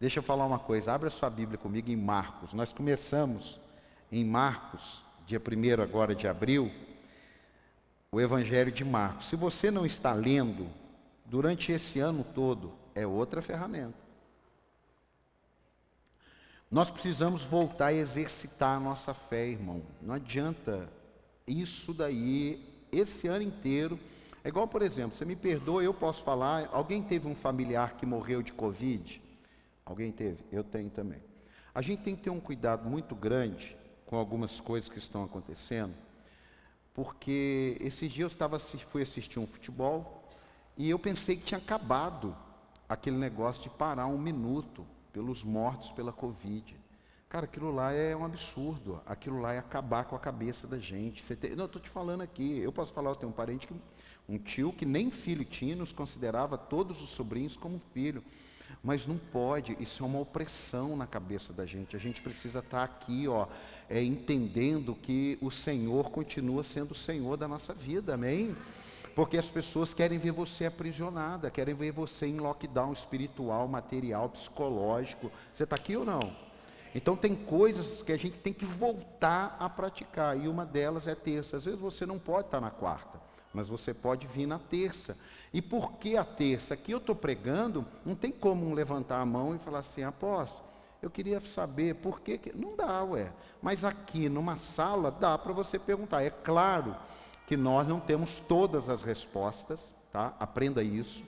Deixa eu falar uma coisa, abra sua Bíblia comigo em Marcos. Nós começamos em Marcos, dia 1 agora de abril, o Evangelho de Marcos. Se você não está lendo, durante esse ano todo, é outra ferramenta. Nós precisamos voltar a exercitar a nossa fé, irmão. Não adianta isso daí, esse ano inteiro. É igual, por exemplo, você me perdoa, eu posso falar. Alguém teve um familiar que morreu de Covid? Alguém teve? Eu tenho também. A gente tem que ter um cuidado muito grande com algumas coisas que estão acontecendo, porque esses dias eu estava, fui assistir um futebol e eu pensei que tinha acabado aquele negócio de parar um minuto pelos mortos pela Covid. Cara, aquilo lá é um absurdo. Aquilo lá é acabar com a cabeça da gente. Tem... Não, eu estou te falando aqui. Eu posso falar, eu tenho um parente, que, um tio que nem filho tinha, nos considerava todos os sobrinhos como filho. Mas não pode, isso é uma opressão na cabeça da gente. A gente precisa estar aqui, ó, é, entendendo que o Senhor continua sendo o Senhor da nossa vida, amém? Porque as pessoas querem ver você aprisionada, querem ver você em lockdown espiritual, material, psicológico. Você está aqui ou não? Então tem coisas que a gente tem que voltar a praticar, e uma delas é terça. Às vezes você não pode estar na quarta, mas você pode vir na terça. E por que a terça? Aqui eu estou pregando, não tem como levantar a mão e falar assim, apóstolo, eu queria saber por que. Não dá, ué. Mas aqui numa sala dá para você perguntar. É claro que nós não temos todas as respostas, tá? Aprenda isso.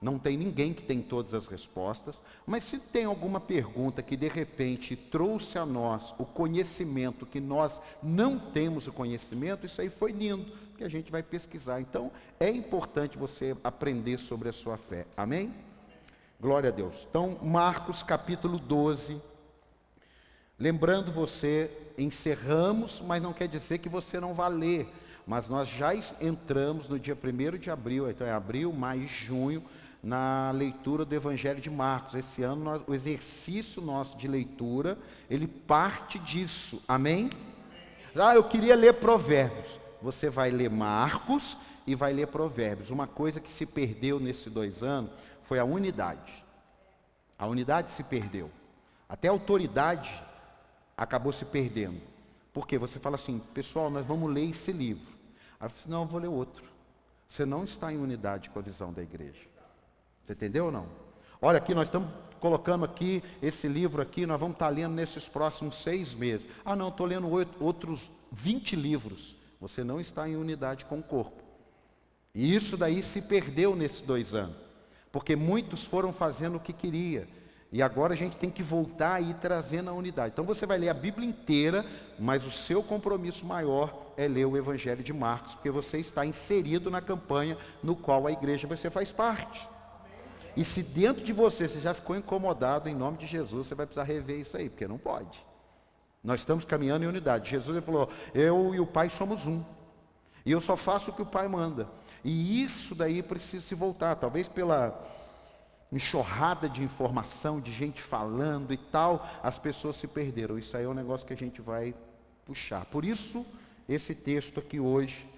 Não tem ninguém que tem todas as respostas, mas se tem alguma pergunta que de repente trouxe a nós o conhecimento que nós não temos o conhecimento, isso aí foi lindo, que a gente vai pesquisar. Então, é importante você aprender sobre a sua fé. Amém? Glória a Deus. Então, Marcos capítulo 12. Lembrando você, encerramos, mas não quer dizer que você não vá ler mas nós já entramos no dia 1 de abril, então é abril, maio e junho, na leitura do Evangelho de Marcos. Esse ano, nós, o exercício nosso de leitura, ele parte disso, amém? Ah, eu queria ler Provérbios. Você vai ler Marcos e vai ler Provérbios. Uma coisa que se perdeu nesses dois anos foi a unidade. A unidade se perdeu. Até a autoridade acabou se perdendo. Porque você fala assim, pessoal, nós vamos ler esse livro. Aí eu não, eu vou ler outro. Você não está em unidade com a visão da igreja. Você entendeu ou não? Olha aqui, nós estamos colocando aqui esse livro aqui, nós vamos estar lendo nesses próximos seis meses. Ah, não, estou lendo outros 20 livros. Você não está em unidade com o corpo. E isso daí se perdeu nesses dois anos. Porque muitos foram fazendo o que queria. E agora a gente tem que voltar e trazer na unidade. Então você vai ler a Bíblia inteira, mas o seu compromisso maior é ler o Evangelho de Marcos, porque você está inserido na campanha no qual a igreja você faz parte. E se dentro de você você já ficou incomodado, em nome de Jesus, você vai precisar rever isso aí, porque não pode. Nós estamos caminhando em unidade. Jesus falou: Eu e o Pai somos um. E eu só faço o que o Pai manda. E isso daí precisa se voltar, talvez pela enxurrada de informação, de gente falando e tal, as pessoas se perderam. Isso aí é um negócio que a gente vai puxar. Por isso, esse texto aqui hoje,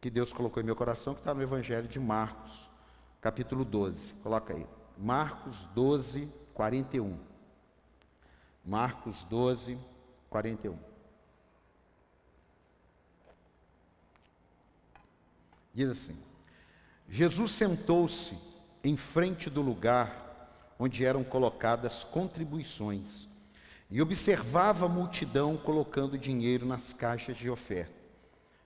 que Deus colocou em meu coração, que está no Evangelho de Marcos, capítulo 12. Coloca aí. Marcos 12, 41. Marcos 12, 41. Diz assim: Jesus sentou-se em frente do lugar onde eram colocadas contribuições e observava a multidão colocando dinheiro nas caixas de oferta.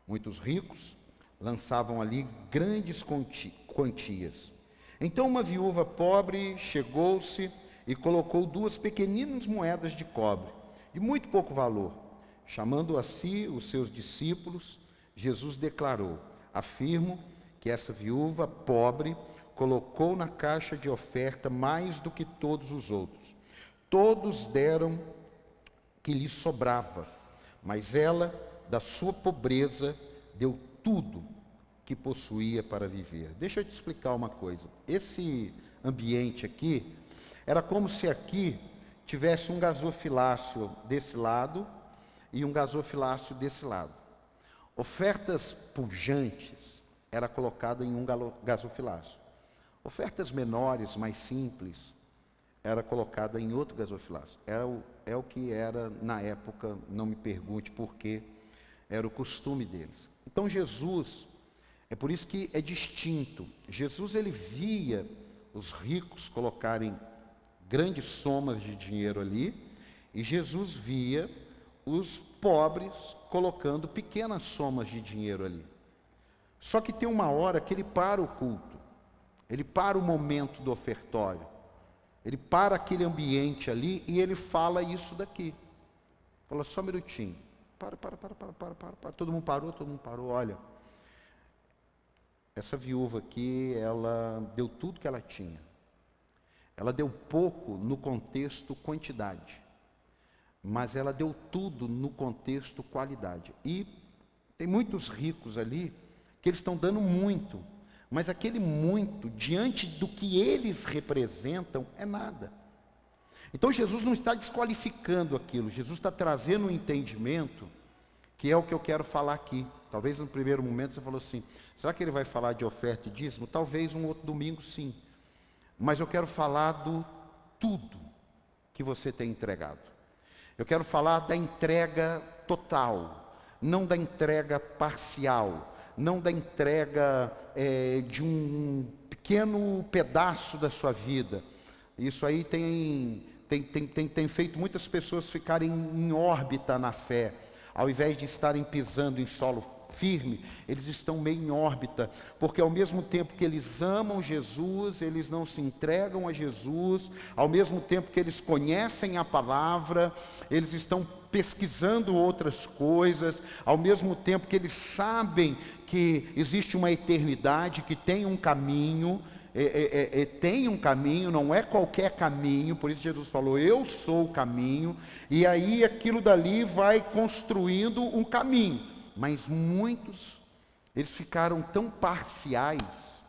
Muitos ricos lançavam ali grandes quantias. Então uma viúva pobre chegou-se e colocou duas pequeninas moedas de cobre, de muito pouco valor. Chamando a si os seus discípulos, Jesus declarou: Afirmo que essa viúva pobre colocou na caixa de oferta mais do que todos os outros. Todos deram que lhe sobrava, mas ela, da sua pobreza, deu tudo que possuía para viver. Deixa eu te explicar uma coisa. Esse ambiente aqui era como se aqui tivesse um gasofilácio desse lado e um gasofilácio desse lado. Ofertas pujantes era colocada em um gasofilácio. Ofertas menores, mais simples, era colocada em outro gasofilácio. Era o, é o que era na época, não me pergunte por quê, era o costume deles. Então Jesus, é por isso que é distinto. Jesus ele via os ricos colocarem grandes somas de dinheiro ali, e Jesus via os pobres colocando pequenas somas de dinheiro ali. Só que tem uma hora que ele para o culto, ele para o momento do ofertório. Ele para aquele ambiente ali e ele fala isso daqui. Fala só um minutinho. Para, para, para, para, para, para, para. Todo mundo parou, todo mundo parou. Olha, essa viúva aqui, ela deu tudo que ela tinha. Ela deu pouco no contexto quantidade, mas ela deu tudo no contexto qualidade. E tem muitos ricos ali que eles estão dando muito, mas aquele muito, diante do que eles representam, é nada. Então Jesus não está desqualificando aquilo, Jesus está trazendo um entendimento que é o que eu quero falar aqui. Talvez no primeiro momento você falou assim: será que ele vai falar de oferta e dízimo? Talvez um outro domingo sim. Mas eu quero falar do tudo que você tem entregado. Eu quero falar da entrega total, não da entrega parcial não da entrega é, de um pequeno pedaço da sua vida. Isso aí tem, tem, tem, tem, tem feito muitas pessoas ficarem em órbita na fé, ao invés de estarem pisando em solo firme, eles estão meio em órbita, porque ao mesmo tempo que eles amam Jesus, eles não se entregam a Jesus, ao mesmo tempo que eles conhecem a palavra, eles estão pesquisando outras coisas, ao mesmo tempo que eles sabem que existe uma eternidade, que tem um caminho, é, é, é, é, tem um caminho, não é qualquer caminho, por isso Jesus falou: Eu sou o caminho, e aí aquilo dali vai construindo um caminho. Mas muitos, eles ficaram tão parciais,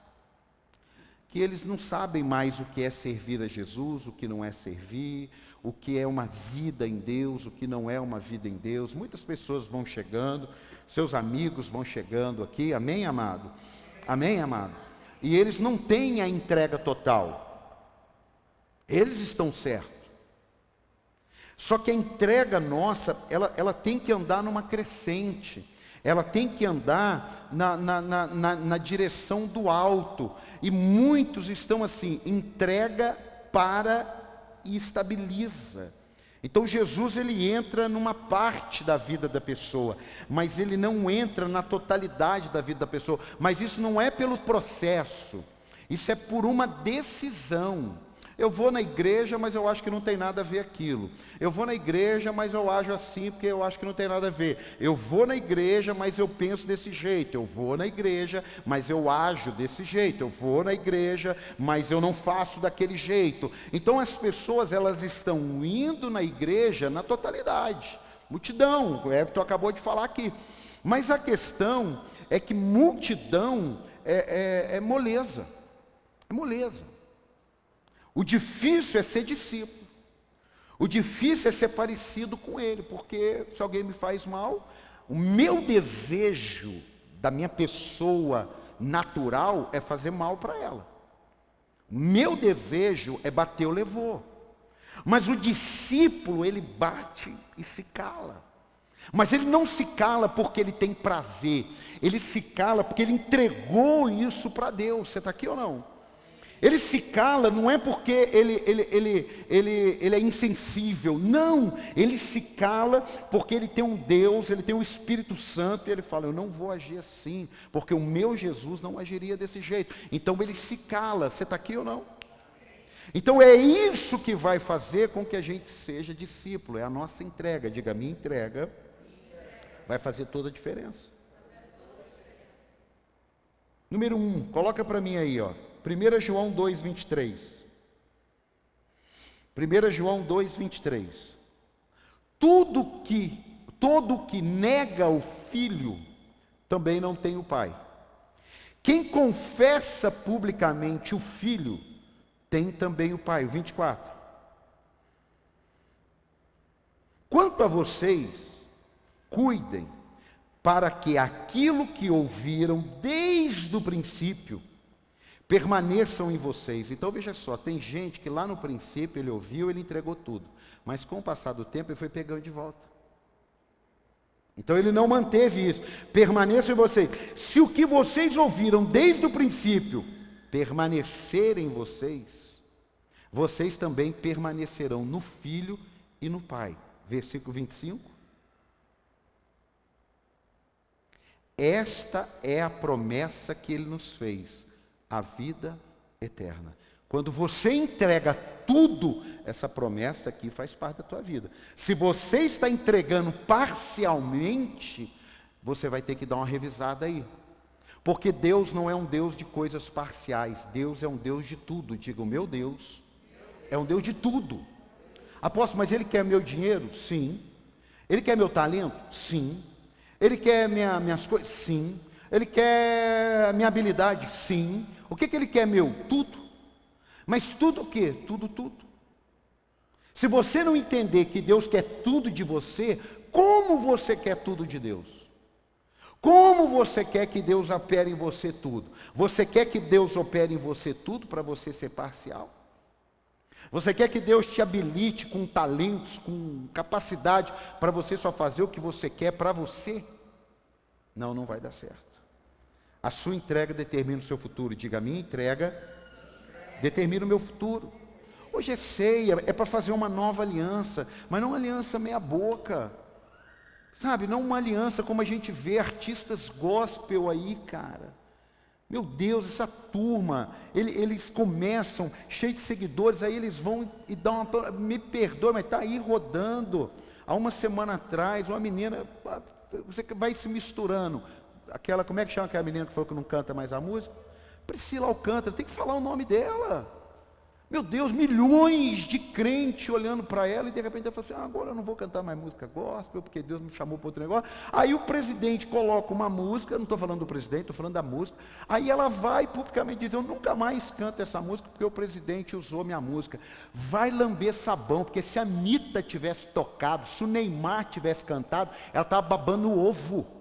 que eles não sabem mais o que é servir a Jesus, o que não é servir, o que é uma vida em Deus, o que não é uma vida em Deus. Muitas pessoas vão chegando, seus amigos vão chegando aqui, amém, amado? Amém, amado? E eles não têm a entrega total. Eles estão certos. Só que a entrega nossa, ela, ela tem que andar numa crescente. Ela tem que andar na, na, na, na, direção do alto. E muitos estão assim, entrega para e estabiliza. Então Jesus ele entra numa parte da vida da pessoa, mas ele não entra na totalidade da vida da pessoa. Mas isso não é pelo processo, isso é por uma decisão. Eu vou na igreja, mas eu acho que não tem nada a ver aquilo. Eu vou na igreja, mas eu ajo assim porque eu acho que não tem nada a ver. Eu vou na igreja, mas eu penso desse jeito. Eu vou na igreja, mas eu ajo desse jeito. Eu vou na igreja, mas eu não faço daquele jeito. Então as pessoas elas estão indo na igreja na totalidade. Multidão, o Everton acabou de falar aqui. Mas a questão é que multidão é, é, é moleza. É moleza. O difícil é ser discípulo. O difícil é ser parecido com ele, porque se alguém me faz mal, o meu desejo da minha pessoa natural é fazer mal para ela. Meu desejo é bater o levou. Mas o discípulo, ele bate e se cala. Mas ele não se cala porque ele tem prazer, ele se cala porque ele entregou isso para Deus. Você está aqui ou não? Ele se cala não é porque ele, ele, ele, ele, ele é insensível, não, ele se cala porque ele tem um Deus, ele tem o um Espírito Santo, e ele fala: Eu não vou agir assim, porque o meu Jesus não agiria desse jeito. Então ele se cala, você está aqui ou não? Então é isso que vai fazer com que a gente seja discípulo, é a nossa entrega. Diga, minha entrega vai fazer toda a diferença. Número um, coloca para mim aí, ó. 1 João 2, 23. 1 João 2, 23. Tudo que, todo que nega o filho, também não tem o pai. Quem confessa publicamente o filho, tem também o pai. 24. Quanto a vocês, cuidem para que aquilo que ouviram desde o princípio, permaneçam em vocês. Então veja só, tem gente que lá no princípio ele ouviu, ele entregou tudo, mas com o passar do tempo ele foi pegando de volta. Então ele não manteve isso. Permaneçam em vocês. Se o que vocês ouviram desde o princípio permanecer em vocês, vocês também permanecerão no Filho e no Pai. Versículo 25. Esta é a promessa que ele nos fez, a vida eterna. Quando você entrega tudo, essa promessa aqui faz parte da tua vida. Se você está entregando parcialmente, você vai ter que dar uma revisada aí. Porque Deus não é um Deus de coisas parciais, Deus é um Deus de tudo. Diga, o meu Deus é um Deus de tudo. Apóstolo, mas Ele quer meu dinheiro? Sim. Ele quer meu talento? Sim. Ele quer minha, minhas coisas? Sim. Ele quer minha habilidade? Sim. O que, que Ele quer meu? Tudo. Mas tudo o quê? Tudo, tudo. Se você não entender que Deus quer tudo de você, como você quer tudo de Deus? Como você quer que Deus opere em você tudo? Você quer que Deus opere em você tudo para você ser parcial? Você quer que Deus te habilite com talentos, com capacidade para você só fazer o que você quer para você? Não, não vai dar certo. A sua entrega determina o seu futuro. Diga, a minha entrega determina o meu futuro. Hoje é ceia, é para fazer uma nova aliança, mas não uma aliança meia boca. Sabe, não uma aliança como a gente vê artistas gospel aí, cara. Meu Deus, essa turma, ele, eles começam cheios de seguidores, aí eles vão e dão uma. Me perdoe, mas está aí rodando. Há uma semana atrás, uma menina, você vai se misturando. Aquela, como é que chama aquela menina que falou que não canta mais a música? Priscila Alcântara, tem que falar o nome dela. Meu Deus, milhões de crentes olhando para ela e de repente ela fala assim: ah, agora eu não vou cantar mais música gospel, porque Deus me chamou para outro negócio. Aí o presidente coloca uma música, não estou falando do presidente, estou falando da música. Aí ela vai publicamente dizer: eu nunca mais canto essa música porque o presidente usou minha música. Vai lamber sabão, porque se a Anitta tivesse tocado, se o Neymar tivesse cantado, ela estava babando o ovo.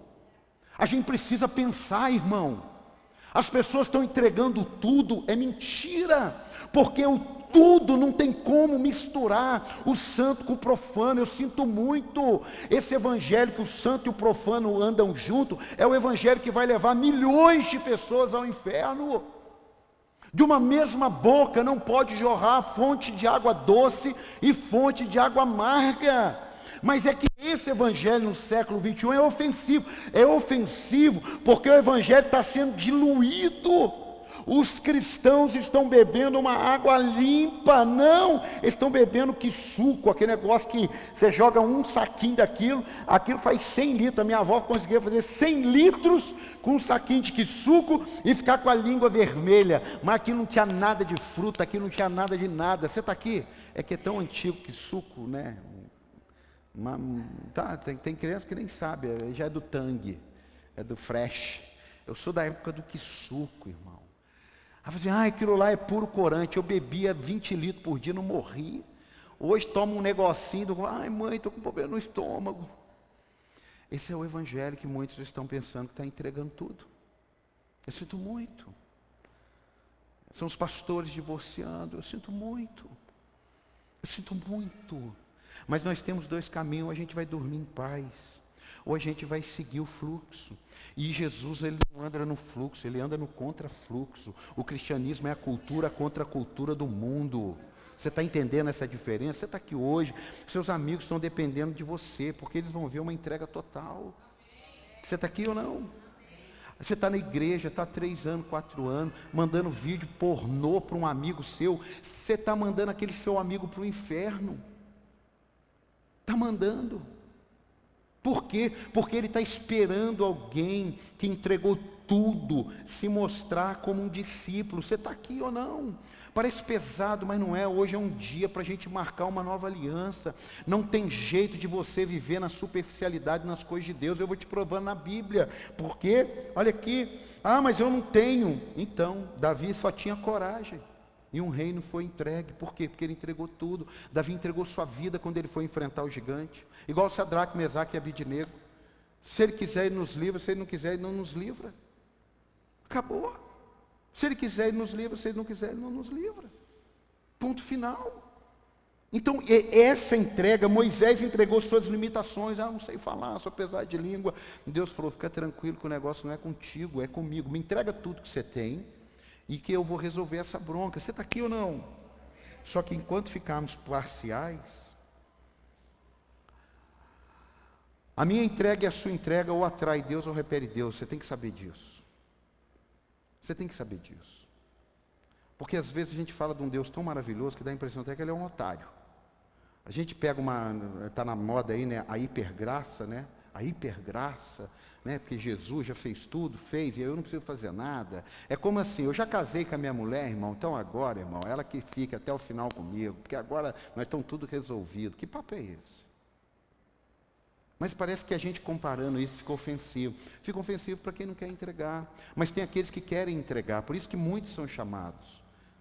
A gente precisa pensar, irmão. As pessoas estão entregando tudo, é mentira, porque o tudo não tem como misturar o santo com o profano. Eu sinto muito. Esse evangelho que o santo e o profano andam junto é o evangelho que vai levar milhões de pessoas ao inferno. De uma mesma boca não pode jorrar fonte de água doce e fonte de água amarga. Mas é que esse evangelho no século 21 é ofensivo. É ofensivo porque o evangelho está sendo diluído. Os cristãos estão bebendo uma água limpa, não, estão bebendo que suco, aquele negócio que você joga um saquinho daquilo, aquilo faz 100 litros. A minha avó conseguia fazer 100 litros com um saquinho de que suco e ficar com a língua vermelha, mas aqui não tinha nada de fruta, aqui não tinha nada de nada. Você está aqui? É que é tão antigo que suco, né? Uma, tá, tem, tem criança que nem sabe, é, já é do tangue, é do fresh. Eu sou da época do que suco, irmão. Aí você, ah, aquilo lá é puro corante. Eu bebia 20 litros por dia, não morri. Hoje tomo um negocinho, do, ai mãe, estou com problema no estômago. Esse é o evangelho que muitos estão pensando que está entregando tudo. Eu sinto muito. São os pastores divorciando, eu sinto muito. Eu sinto muito. Mas nós temos dois caminhos, a gente vai dormir em paz, ou a gente vai seguir o fluxo. E Jesus, ele não anda no fluxo, ele anda no contrafluxo. O cristianismo é a cultura contra a cultura do mundo. Você está entendendo essa diferença? Você está aqui hoje, seus amigos estão dependendo de você, porque eles vão ver uma entrega total. Você está aqui ou não? Você está na igreja, está três anos, quatro anos, mandando vídeo pornô para um amigo seu. Você está mandando aquele seu amigo para o inferno. Está mandando. Por quê? Porque ele está esperando alguém que entregou tudo se mostrar como um discípulo. Você está aqui ou não? Parece pesado, mas não é. Hoje é um dia para a gente marcar uma nova aliança. Não tem jeito de você viver na superficialidade nas coisas de Deus. Eu vou te provando na Bíblia. Porque, olha aqui, ah, mas eu não tenho. Então, Davi só tinha coragem. E um reino foi entregue. Por quê? Porque ele entregou tudo. Davi entregou sua vida quando ele foi enfrentar o gigante. Igual Sadraque, Mesaque e Abidinego. Se ele quiser, ele nos livra. Se ele não quiser, ele não nos livra. Acabou. Se Ele quiser, Ele nos livra. Se Ele não quiser, Ele não nos livra. Ponto final. Então, essa entrega, Moisés entregou suas limitações. Ah, não sei falar, sou pesado de língua. Deus falou: fica tranquilo que o negócio não é contigo, é comigo. Me entrega tudo que você tem e que eu vou resolver essa bronca. Você está aqui ou não? Só que enquanto ficarmos parciais, a minha entrega e a sua entrega ou atrai Deus ou repele Deus. Você tem que saber disso. Você tem que saber disso. Porque às vezes a gente fala de um Deus tão maravilhoso que dá a impressão até que ele é um otário. A gente pega uma, está na moda aí, né, a hipergraça, né? A hipergraça, né? Porque Jesus já fez tudo, fez, e eu não preciso fazer nada. É como assim, eu já casei com a minha mulher, irmão, então agora, irmão, ela que fica até o final comigo, porque agora nós estamos tudo resolvido. Que papo é esse? Mas parece que a gente comparando isso fica ofensivo. Fica ofensivo para quem não quer entregar. Mas tem aqueles que querem entregar, por isso que muitos são chamados.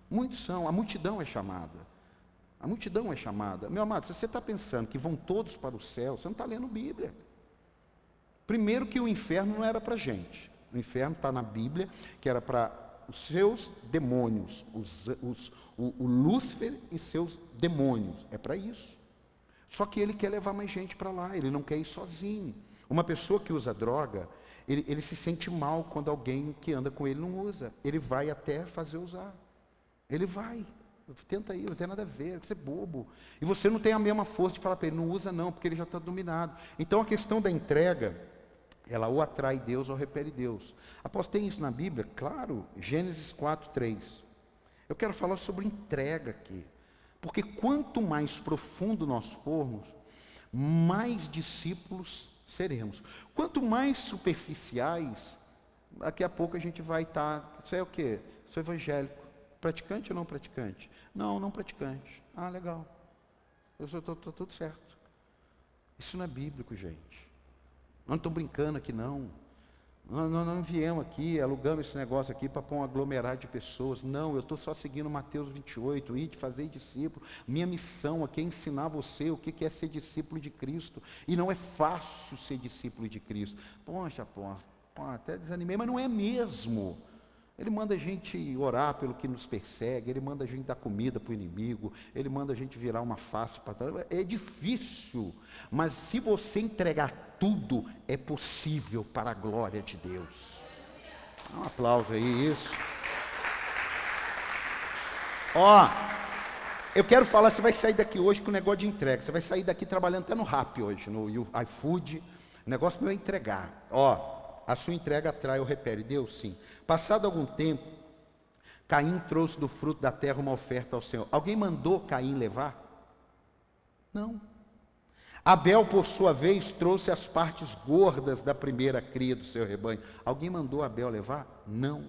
Muitos são, a multidão é chamada. A multidão é chamada. Meu amado, se você está pensando que vão todos para o céu, você não está lendo Bíblia. Primeiro que o inferno não era para gente. O inferno está na Bíblia, que era para os seus demônios, os, os, o, o Lúcifer e seus demônios. É para isso. Só que ele quer levar mais gente para lá, ele não quer ir sozinho. Uma pessoa que usa droga, ele, ele se sente mal quando alguém que anda com ele não usa. Ele vai até fazer usar. Ele vai. Tenta aí, não tem nada a ver, você é bobo. E você não tem a mesma força de falar para ele, não usa não, porque ele já está dominado. Então a questão da entrega, ela ou atrai Deus ou repele Deus. Após tem isso na Bíblia? Claro, Gênesis 4, 3. Eu quero falar sobre entrega aqui. Porque quanto mais profundo nós formos, mais discípulos seremos. Quanto mais superficiais, daqui a pouco a gente vai estar. Tá, isso é o quê? Sou evangélico. Praticante ou não praticante? Não, não praticante. Ah, legal. Eu estou tudo certo. Isso não é bíblico, gente. Não estou brincando aqui, não. Nós não, viemos aqui, alugamos esse negócio aqui para pôr um aglomerado de pessoas. Não, eu estou só seguindo Mateus 28, ir de fazer discípulo. Minha missão aqui é ensinar você o que é ser discípulo de Cristo. E não é fácil ser discípulo de Cristo. Poxa, pô, até desanimei, mas não é mesmo. Ele manda a gente orar pelo que nos persegue, ele manda a gente dar comida para o inimigo, ele manda a gente virar uma face para trás. É difícil, mas se você entregar tudo, é possível para a glória de Deus. Um aplauso aí, isso. Ó, eu quero falar, você vai sair daqui hoje com o negócio de entrega. Você vai sair daqui trabalhando até no RAP hoje, no iFood. O negócio meu é entregar. Ó, a sua entrega atrai ou repele? Deus sim. Passado algum tempo, Caim trouxe do fruto da terra uma oferta ao Senhor. Alguém mandou Caim levar? Não. Abel, por sua vez, trouxe as partes gordas da primeira cria do seu rebanho. Alguém mandou Abel levar? Não.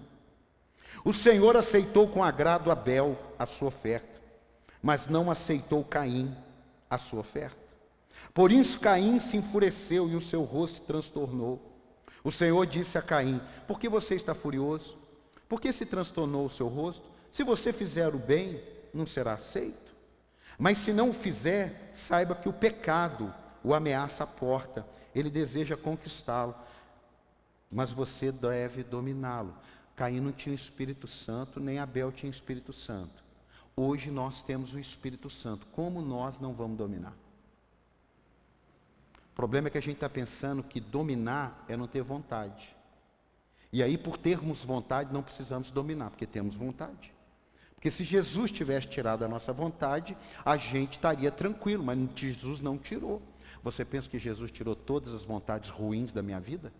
O Senhor aceitou com agrado Abel a sua oferta, mas não aceitou Caim a sua oferta. Por isso Caim se enfureceu e o seu rosto se transtornou. O Senhor disse a Caim: Por que você está furioso? Por que se transtornou o seu rosto? Se você fizer o bem, não será aceito. Mas se não o fizer, saiba que o pecado o ameaça à porta, ele deseja conquistá-lo, mas você deve dominá-lo. Caim não tinha Espírito Santo, nem Abel tinha Espírito Santo. Hoje nós temos o Espírito Santo. Como nós não vamos dominar? O problema é que a gente está pensando que dominar é não ter vontade. E aí, por termos vontade, não precisamos dominar, porque temos vontade. Porque se Jesus tivesse tirado a nossa vontade, a gente estaria tranquilo, mas Jesus não tirou. Você pensa que Jesus tirou todas as vontades ruins da minha vida?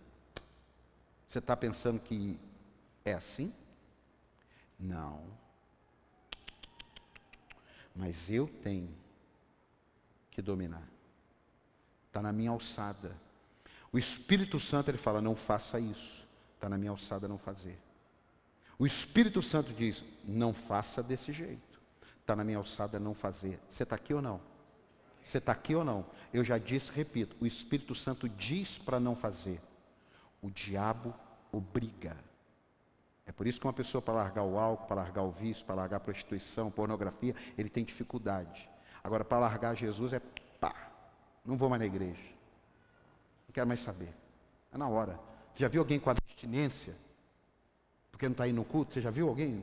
Você está pensando que é assim? Não. Mas eu tenho que dominar está na minha alçada. O Espírito Santo ele fala: não faça isso, está na minha alçada não fazer. O Espírito Santo diz: não faça desse jeito, está na minha alçada não fazer. Você está aqui ou não? Você está aqui ou não? Eu já disse, repito: o Espírito Santo diz para não fazer, o diabo obriga. É por isso que uma pessoa para largar o álcool, para largar o vício, para largar a prostituição, pornografia, ele tem dificuldade. Agora, para largar Jesus é pá, não vou mais na igreja. Não quero mais saber. É na hora. Já viu alguém com abstinência? Porque não está indo no culto? Você já viu alguém?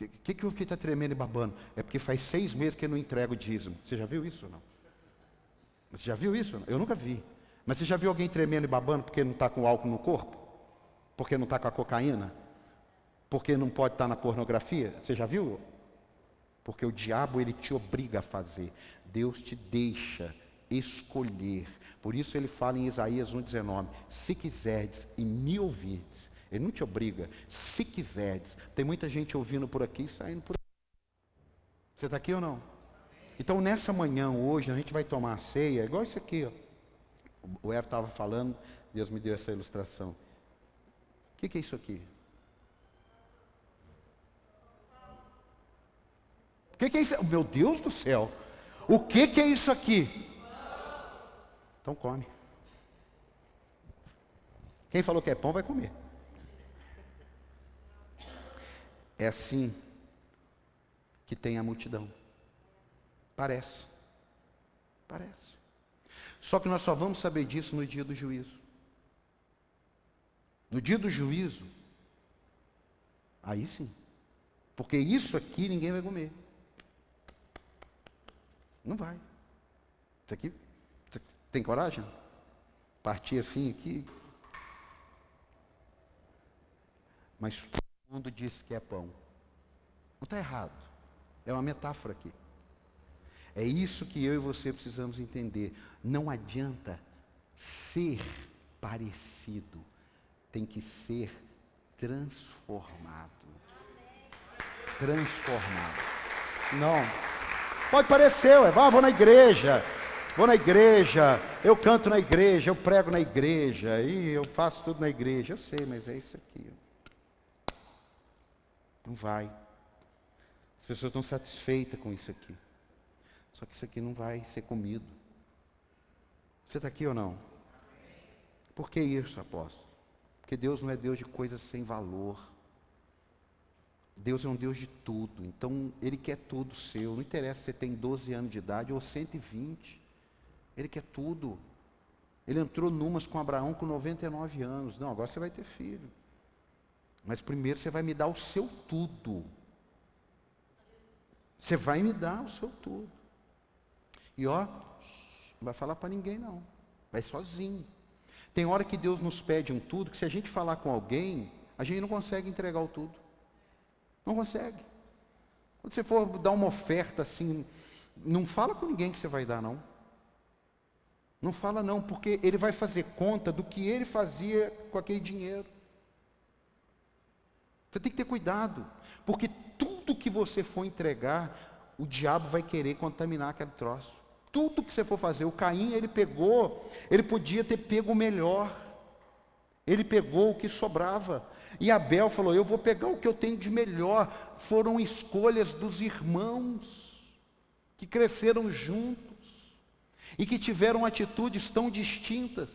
O que, que, que está tremendo e babando? É porque faz seis meses que eu não entrego o dízimo. Você já viu isso ou não? Você já viu isso? Eu nunca vi. Mas você já viu alguém tremendo e babando porque não está com álcool no corpo? Porque não está com a cocaína? Porque não pode estar tá na pornografia? Você já viu? Porque o diabo ele te obriga a fazer. Deus te deixa escolher. Por isso ele fala em Isaías 1,19: Se quiserdes e me ouvirdes, ele não te obriga, se quiserdes. Tem muita gente ouvindo por aqui e saindo por aqui. Você está aqui ou não? Então nessa manhã, hoje, a gente vai tomar a ceia, igual isso aqui, ó. O Evo estava falando, Deus me deu essa ilustração. O que, que é isso aqui? O que, que é isso? Meu Deus do céu! O que, que é isso aqui? Então come. Quem falou que é pão vai comer. É assim que tem a multidão. Parece. Parece. Só que nós só vamos saber disso no dia do juízo. No dia do juízo, aí sim. Porque isso aqui ninguém vai comer. Não vai. Isso aqui, tem coragem? Partir assim aqui. Mas todo mundo diz que é pão. Não está errado. É uma metáfora aqui. É isso que eu e você precisamos entender. Não adianta ser parecido, tem que ser transformado. Transformado. Não. Pode parecer, ué, ah, vou na igreja, vou na igreja, eu canto na igreja, eu prego na igreja, e eu faço tudo na igreja. Eu sei, mas é isso aqui. Não vai. As pessoas estão satisfeitas com isso aqui. Só que isso aqui não vai ser comido. Você está aqui ou não? Por que isso, apóstolo? Porque Deus não é Deus de coisas sem valor. Deus é um Deus de tudo. Então, Ele quer tudo seu. Não interessa se você tem 12 anos de idade ou 120. Ele quer tudo. Ele entrou numas com Abraão com 99 anos. Não, agora você vai ter filho. Mas primeiro você vai me dar o seu tudo. Você vai me dar o seu tudo. E ó, não vai falar para ninguém não. Vai sozinho. Tem hora que Deus nos pede um tudo, que se a gente falar com alguém, a gente não consegue entregar o tudo. Não consegue. Quando você for dar uma oferta assim, não fala com ninguém que você vai dar, não. Não fala não, porque ele vai fazer conta do que ele fazia com aquele dinheiro. Você tem que ter cuidado, porque tudo que você for entregar, o diabo vai querer contaminar aquele troço. Tudo que você for fazer, o Caim, ele pegou, ele podia ter pego o melhor. Ele pegou o que sobrava. E Abel falou: Eu vou pegar o que eu tenho de melhor. Foram escolhas dos irmãos que cresceram juntos e que tiveram atitudes tão distintas.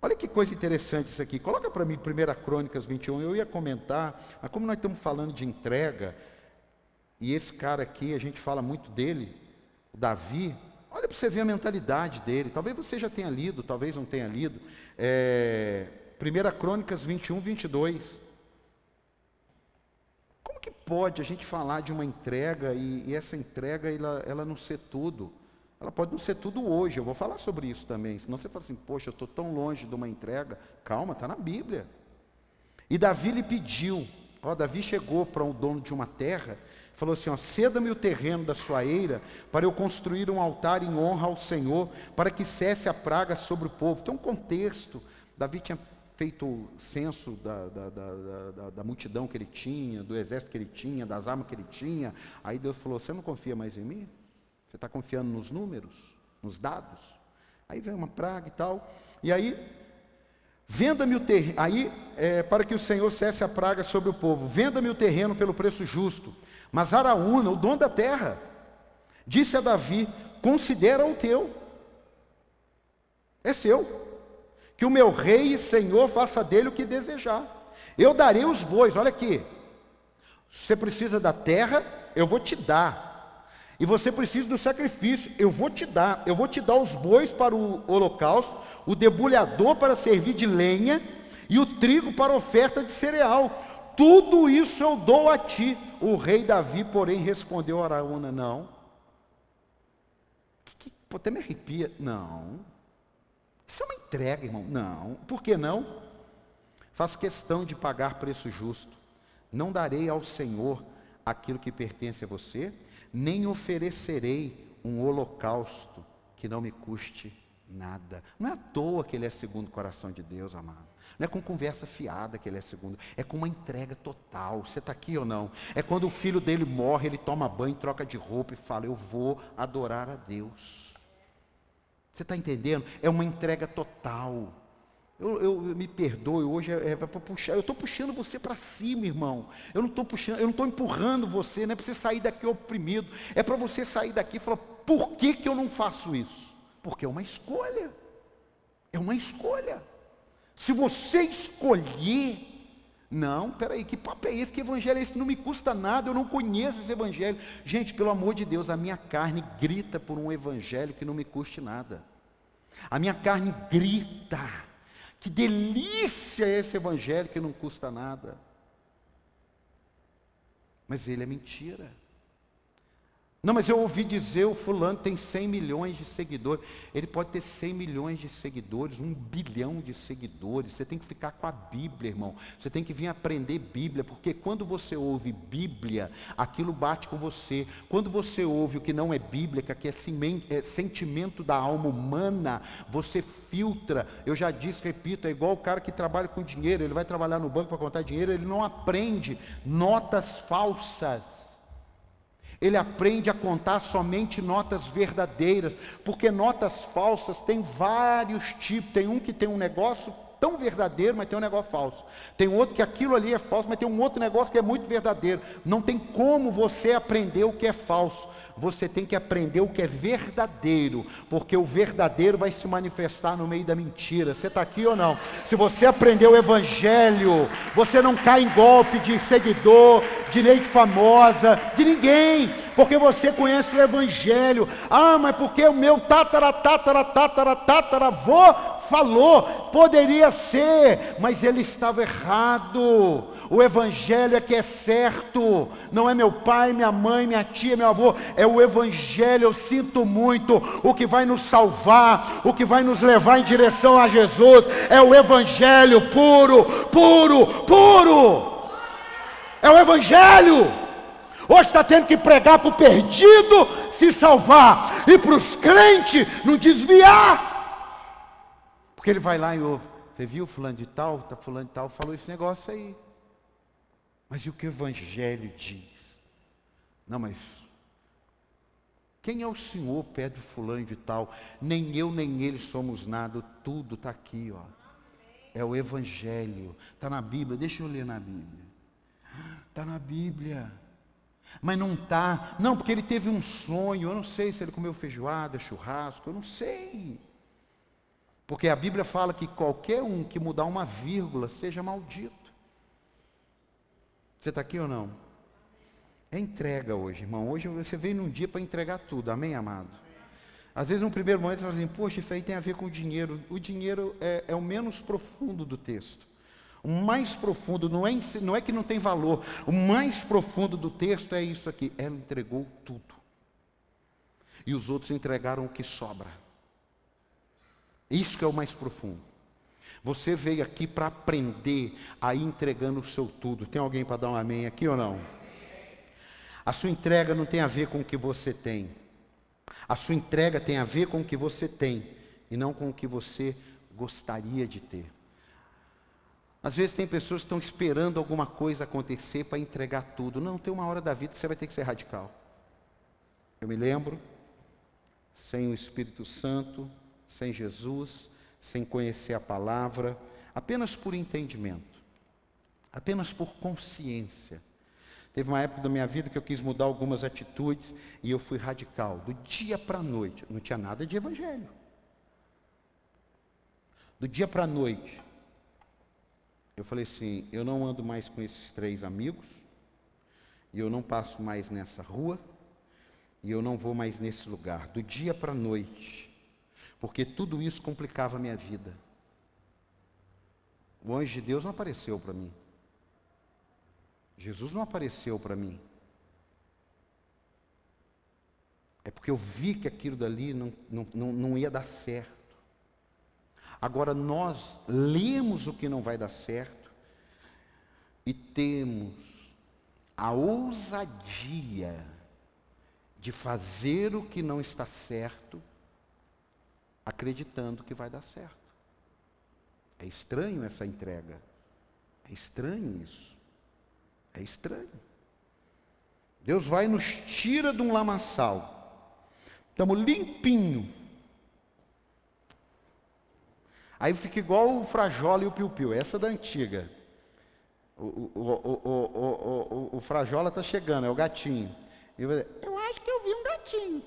Olha que coisa interessante isso aqui. Coloca para mim 1 Crônicas 21. Eu ia comentar, mas como nós estamos falando de entrega, e esse cara aqui, a gente fala muito dele, o Davi, olha para você ver a mentalidade dele. Talvez você já tenha lido, talvez não tenha lido. É, 1 Crônicas 21, 22. Que pode a gente falar de uma entrega e, e essa entrega ela, ela não ser tudo? Ela pode não ser tudo hoje, eu vou falar sobre isso também. Senão você fala assim, poxa, eu estou tão longe de uma entrega. Calma, está na Bíblia. E Davi lhe pediu, ó, Davi chegou para o dono de uma terra, falou assim, ó, ceda-me o terreno da sua eira, para eu construir um altar em honra ao Senhor, para que cesse a praga sobre o povo. Tem um contexto. Davi tinha feito censo da, da, da, da, multidão que ele tinha, do exército que ele tinha, das armas que ele tinha. Aí Deus falou: Você não confia mais em mim? Você está confiando nos números, nos dados? Aí vem uma praga e tal. E aí, venda-me o terreno. Aí, é, para que o Senhor cesse a praga sobre o povo, venda-me o terreno pelo preço justo. Mas Araúna, o dono da terra, disse a Davi: Considera o teu. É seu. Que o meu rei e senhor faça dele o que desejar. Eu darei os bois, olha aqui. Você precisa da terra, eu vou te dar. E você precisa do sacrifício, eu vou te dar. Eu vou te dar os bois para o holocausto, o debulhador para servir de lenha, e o trigo para oferta de cereal. Tudo isso eu dou a ti. O rei Davi, porém, respondeu a Araúna: Não. Que, que, até me arrepia. Não. Isso é uma entrega, irmão. Não. Por que não? Faço questão de pagar preço justo. Não darei ao Senhor aquilo que pertence a você, nem oferecerei um holocausto que não me custe nada. Não é à toa que ele é segundo o coração de Deus, amado. Não é com conversa fiada que ele é segundo, é com uma entrega total. Você está aqui ou não? É quando o filho dele morre, ele toma banho, troca de roupa e fala: Eu vou adorar a Deus. Você está entendendo? É uma entrega total. Eu, eu, eu me perdoe, hoje é, é para puxar. Eu estou puxando você para cima, irmão. Eu não estou puxando, eu não estou empurrando você, não é para você sair daqui oprimido. É para você sair daqui e falar, por que, que eu não faço isso? Porque é uma escolha. É uma escolha. Se você escolher, não, peraí, que papo é esse? Que evangelho é esse? Não me custa nada, eu não conheço esse evangelho. Gente, pelo amor de Deus, a minha carne grita por um evangelho que não me custe nada. A minha carne grita que delícia é esse evangelho que não custa nada. Mas ele é mentira. Não, mas eu ouvi dizer, o fulano tem 100 milhões de seguidores. Ele pode ter 100 milhões de seguidores, um bilhão de seguidores. Você tem que ficar com a Bíblia, irmão. Você tem que vir aprender Bíblia, porque quando você ouve Bíblia, aquilo bate com você. Quando você ouve o que não é Bíblia, que é, é sentimento da alma humana, você filtra. Eu já disse, repito, é igual o cara que trabalha com dinheiro. Ele vai trabalhar no banco para contar dinheiro, ele não aprende notas falsas ele aprende a contar somente notas verdadeiras, porque notas falsas tem vários tipos. Tem um que tem um negócio tão verdadeiro, mas tem um negócio falso. Tem outro que aquilo ali é falso, mas tem um outro negócio que é muito verdadeiro. Não tem como você aprender o que é falso você tem que aprender o que é verdadeiro, porque o verdadeiro vai se manifestar no meio da mentira. Você está aqui ou não? Se você aprender o Evangelho, você não cai em golpe de seguidor, de leite famosa, de ninguém, porque você conhece o Evangelho. Ah, mas porque o meu tatara, tatara, tatara, tatara, avô falou, poderia ser, mas ele estava errado. O Evangelho é que é certo, não é meu pai, minha mãe, minha tia, meu avô, é o Evangelho. Eu sinto muito, o que vai nos salvar, o que vai nos levar em direção a Jesus, é o Evangelho puro, puro, puro. É o Evangelho. Hoje está tendo que pregar para o perdido se salvar e para os crentes não desviar. Porque ele vai lá e ouve. Você viu fulano de tal, tá fulano de tal, falou esse negócio aí. Mas e o que o Evangelho diz? Não, mas quem é o Senhor, pede fulano de tal? Nem eu, nem ele somos nada, tudo está aqui, ó. É o Evangelho, está na Bíblia, deixa eu ler na Bíblia. Está na Bíblia. Mas não está, não, porque ele teve um sonho, eu não sei se ele comeu feijoada, churrasco, eu não sei. Porque a Bíblia fala que qualquer um que mudar uma vírgula seja maldito. Você está aqui ou não? É entrega hoje, irmão. Hoje você veio num dia para entregar tudo, amém, amado? Às vezes, no primeiro momento, você fala assim, poxa, isso aí tem a ver com o dinheiro. O dinheiro é, é o menos profundo do texto. O mais profundo, não é, não é que não tem valor, o mais profundo do texto é isso aqui: ela entregou tudo. E os outros entregaram o que sobra. Isso que é o mais profundo. Você veio aqui para aprender a ir entregando o seu tudo. Tem alguém para dar um amém aqui ou não? A sua entrega não tem a ver com o que você tem. A sua entrega tem a ver com o que você tem e não com o que você gostaria de ter. Às vezes tem pessoas que estão esperando alguma coisa acontecer para entregar tudo. Não, tem uma hora da vida que você vai ter que ser radical. Eu me lembro, sem o Espírito Santo, sem Jesus, sem conhecer a palavra, apenas por entendimento, apenas por consciência. Teve uma época da minha vida que eu quis mudar algumas atitudes e eu fui radical, do dia para a noite. Não tinha nada de evangelho. Do dia para a noite, eu falei assim: eu não ando mais com esses três amigos, e eu não passo mais nessa rua, e eu não vou mais nesse lugar. Do dia para a noite, porque tudo isso complicava a minha vida. O anjo de Deus não apareceu para mim. Jesus não apareceu para mim. É porque eu vi que aquilo dali não, não, não, não ia dar certo. Agora nós lemos o que não vai dar certo e temos a ousadia de fazer o que não está certo, acreditando que vai dar certo. É estranho essa entrega. É estranho isso. É estranho. Deus vai nos tira de um lamaçal. Estamos limpinho. Aí fica igual o Frajola e o Piu-Piu, essa da antiga. O, o, o, o, Frajola está chegando, é o gatinho. Eu acho que eu vi um gatinho.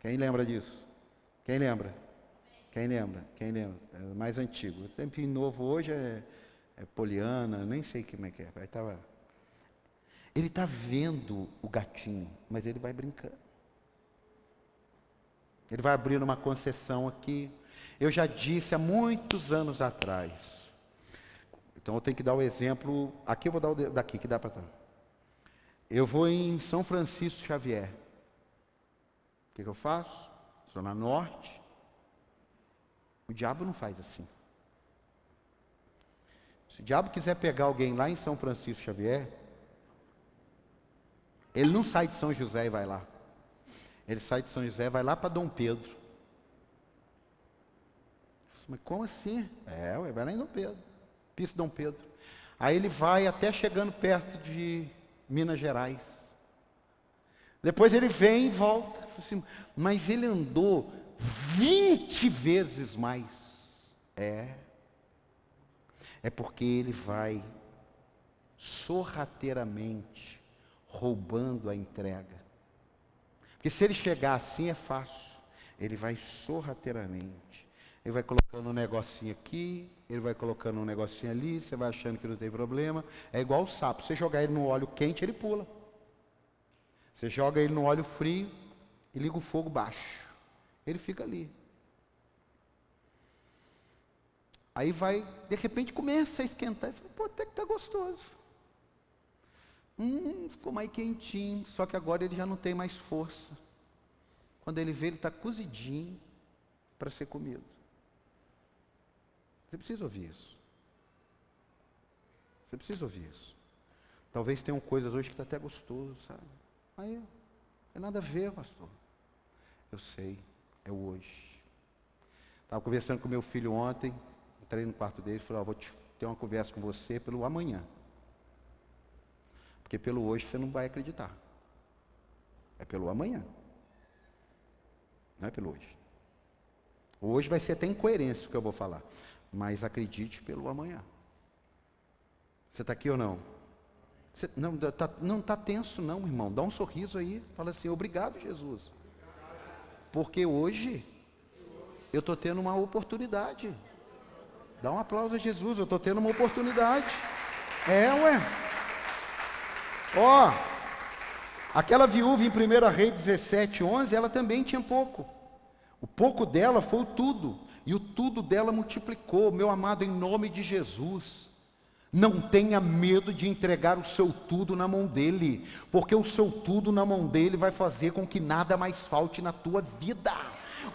Quem lembra disso? Quem lembra? Quem lembra? Quem lembra? É mais antigo. O tempinho novo hoje é, é Poliana, nem sei como é que é. Tava... Ele está vendo o gatinho, mas ele vai brincando. Ele vai abrir uma concessão aqui. Eu já disse há muitos anos atrás. Então eu tenho que dar o exemplo. Aqui eu vou dar o daqui, que dá para. Eu vou em São Francisco Xavier. O que, que eu faço? Zona Norte. O diabo não faz assim. Se o diabo quiser pegar alguém lá em São Francisco Xavier, ele não sai de São José e vai lá. Ele sai de São José, vai lá para Dom Pedro. Mas como assim? É, vai lá em Dom Pedro. Pista Dom Pedro. Aí ele vai até chegando perto de Minas Gerais. Depois ele vem e volta. Assim, mas ele andou 20 vezes mais. É. É porque ele vai sorrateiramente roubando a entrega. Porque se ele chegar assim é fácil. Ele vai sorrateiramente. Ele vai colocando um negocinho aqui, ele vai colocando um negocinho ali, você vai achando que não tem problema. É igual o sapo. Você jogar ele no óleo quente, ele pula. Você joga ele no óleo frio e liga o fogo baixo. Ele fica ali. Aí vai, de repente começa a esquentar. E fala, pô, até que está gostoso. Hum, ficou mais quentinho. Só que agora ele já não tem mais força. Quando ele vê, ele está cozidinho para ser comido. Você precisa ouvir isso. Você precisa ouvir isso. Talvez tenham coisas hoje que está até gostoso, sabe? Aí, não tem nada a ver, pastor. Eu sei é o hoje. Estava conversando com meu filho ontem, entrei no quarto dele e falei, oh, vou ter uma conversa com você pelo amanhã. Porque pelo hoje você não vai acreditar. É pelo amanhã. Não é pelo hoje. Hoje vai ser até incoerência o que eu vou falar. Mas acredite pelo amanhã. Você está aqui ou não? Você, não está não tá tenso não, irmão. Dá um sorriso aí. Fala assim, obrigado, Jesus. Porque hoje eu estou tendo uma oportunidade. Dá um aplauso a Jesus, eu estou tendo uma oportunidade. É, ué. Ó, aquela viúva em 1 Rei 17, 11, ela também tinha pouco. O pouco dela foi o tudo. E o tudo dela multiplicou. Meu amado, em nome de Jesus. Não tenha medo de entregar o seu tudo na mão dele, porque o seu tudo na mão dele vai fazer com que nada mais falte na tua vida.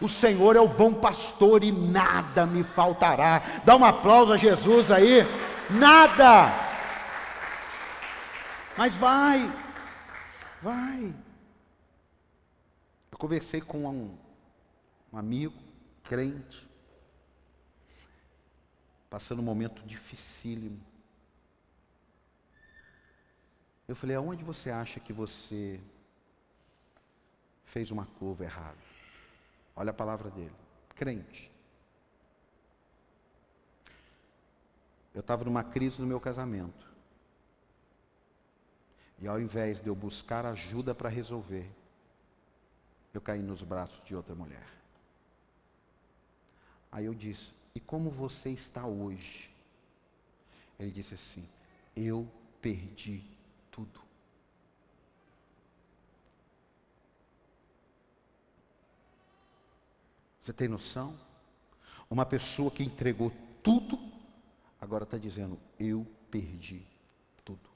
O Senhor é o bom pastor e nada me faltará. Dá um aplauso a Jesus aí. Nada. Mas vai, vai. Eu conversei com um, um amigo, crente, passando um momento dificílimo. Eu falei, aonde você acha que você fez uma curva errada? Olha a palavra dele. Crente. Eu estava numa crise no meu casamento. E ao invés de eu buscar ajuda para resolver, eu caí nos braços de outra mulher. Aí eu disse: E como você está hoje? Ele disse assim: Eu perdi tudo. Você tem noção? Uma pessoa que entregou tudo, agora está dizendo: eu perdi tudo.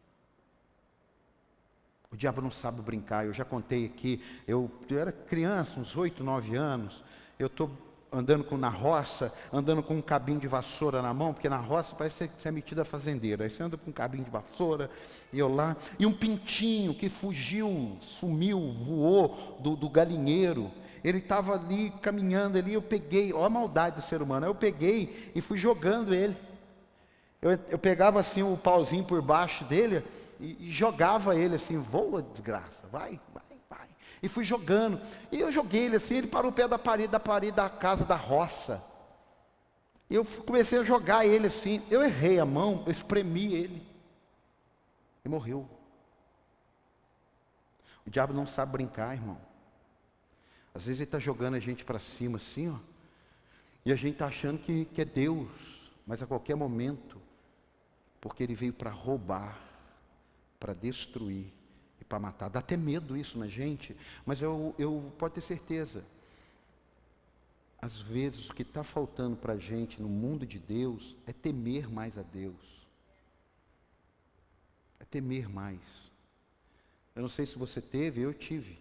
O diabo não sabe brincar. Eu já contei aqui, eu, eu era criança, uns oito, nove anos. Eu estou andando com, na roça, andando com um cabinho de vassoura na mão, porque na roça parece que você é metido a fazendeiro. Aí você anda com um cabinho de vassoura, e eu lá, e um pintinho que fugiu, sumiu, voou do, do galinheiro. Ele estava ali caminhando ali, eu peguei, olha a maldade do ser humano, eu peguei e fui jogando ele. Eu, eu pegava assim o pauzinho por baixo dele e, e jogava ele assim, voa desgraça, vai, vai e fui jogando. E eu joguei ele assim, ele parou pé da parede, da parede da casa da roça. Eu comecei a jogar ele assim. Eu errei a mão, eu espremi ele. E morreu. O diabo não sabe brincar, irmão. Às vezes ele está jogando a gente para cima assim, ó. E a gente está achando que, que é Deus. Mas a qualquer momento, porque ele veio para roubar, para destruir para matar. Dá até medo isso na gente, mas eu, eu pode ter certeza. Às vezes o que está faltando para a gente no mundo de Deus é temer mais a Deus. É temer mais. Eu não sei se você teve, eu tive.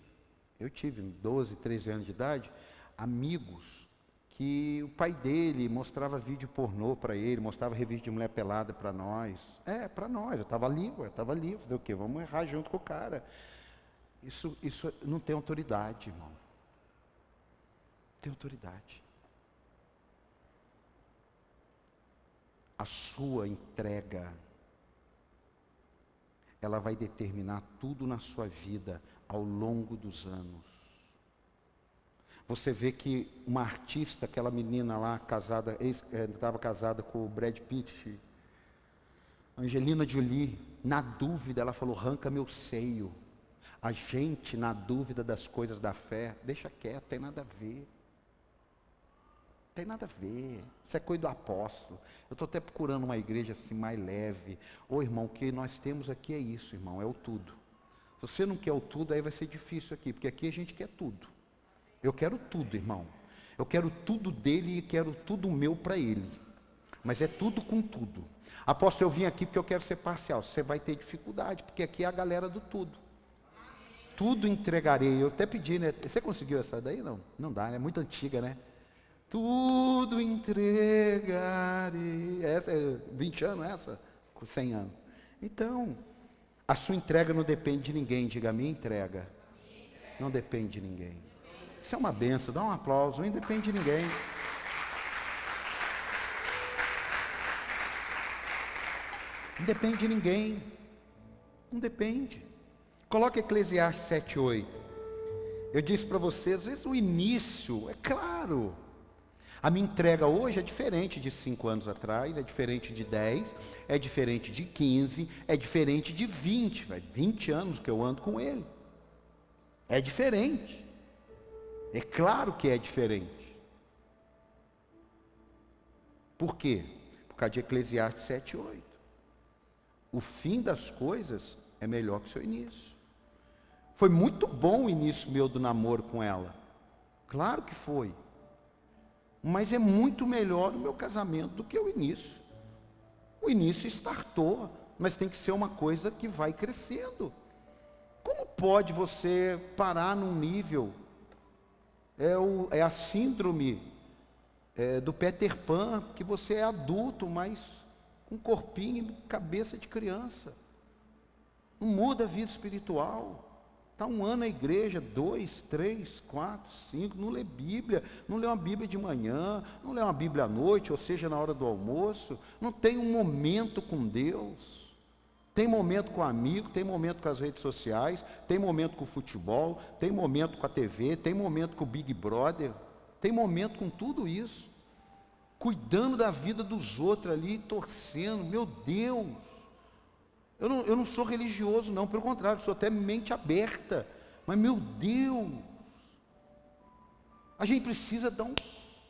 Eu tive, 12, 13 anos de idade, amigos que o pai dele mostrava vídeo pornô para ele, mostrava revista de mulher pelada para nós. É, para nós, eu estava livre, eu estava livre, o quê? Vamos errar junto com o cara. Isso, isso não tem autoridade, irmão. Não tem autoridade. A sua entrega, ela vai determinar tudo na sua vida ao longo dos anos. Você vê que uma artista, aquela menina lá, casada, estava é, casada com o Brad Pitt, Angelina Jolie, na dúvida, ela falou: arranca meu seio. A gente, na dúvida das coisas da fé, deixa quieto, tem nada a ver. Tem nada a ver. Isso é coisa do apóstolo. Eu estou até procurando uma igreja assim mais leve. Ô irmão, o que nós temos aqui é isso, irmão, é o tudo. Você não quer o tudo, aí vai ser difícil aqui, porque aqui a gente quer tudo. Eu quero tudo, irmão. Eu quero tudo dele e quero tudo meu para ele. Mas é tudo com tudo. Apóstolo, eu vim aqui porque eu quero ser parcial. Você vai ter dificuldade, porque aqui é a galera do tudo. Tudo entregarei. Eu até pedi, né? Você conseguiu essa daí? Não, não dá, né? É muito antiga, né? Tudo entregarei. Essa é 20 anos essa? Com 100 anos. Então, a sua entrega não depende de ninguém. Diga, a minha entrega não depende de ninguém. Isso é uma benção, dá um aplauso, não depende de ninguém. Não depende de ninguém. Não depende. Coloque Eclesiastes 7, 8. Eu disse para vocês, às vezes o início, é claro. A minha entrega hoje é diferente de cinco anos atrás, é diferente de 10, é diferente de 15, é diferente de 20. Vai 20 anos que eu ando com ele. É diferente. É claro que é diferente. Por quê? Por causa de Eclesiastes 7 e 8. O fim das coisas é melhor que o seu início. Foi muito bom o início meu do namoro com ela. Claro que foi. Mas é muito melhor o meu casamento do que o início. O início startou, mas tem que ser uma coisa que vai crescendo. Como pode você parar num nível é, o, é a síndrome é, do Peter Pan, que você é adulto, mas com corpinho e cabeça de criança. Não muda a vida espiritual. Está um ano na igreja, dois, três, quatro, cinco, não lê Bíblia, não lê uma Bíblia de manhã, não lê uma Bíblia à noite, ou seja, na hora do almoço, não tem um momento com Deus. Tem momento com amigo, tem momento com as redes sociais, tem momento com o futebol, tem momento com a TV, tem momento com o Big Brother, tem momento com tudo isso. Cuidando da vida dos outros ali, torcendo, meu Deus. Eu não, eu não sou religioso, não, pelo contrário, sou até mente aberta. Mas, meu Deus, a gente precisa dar um.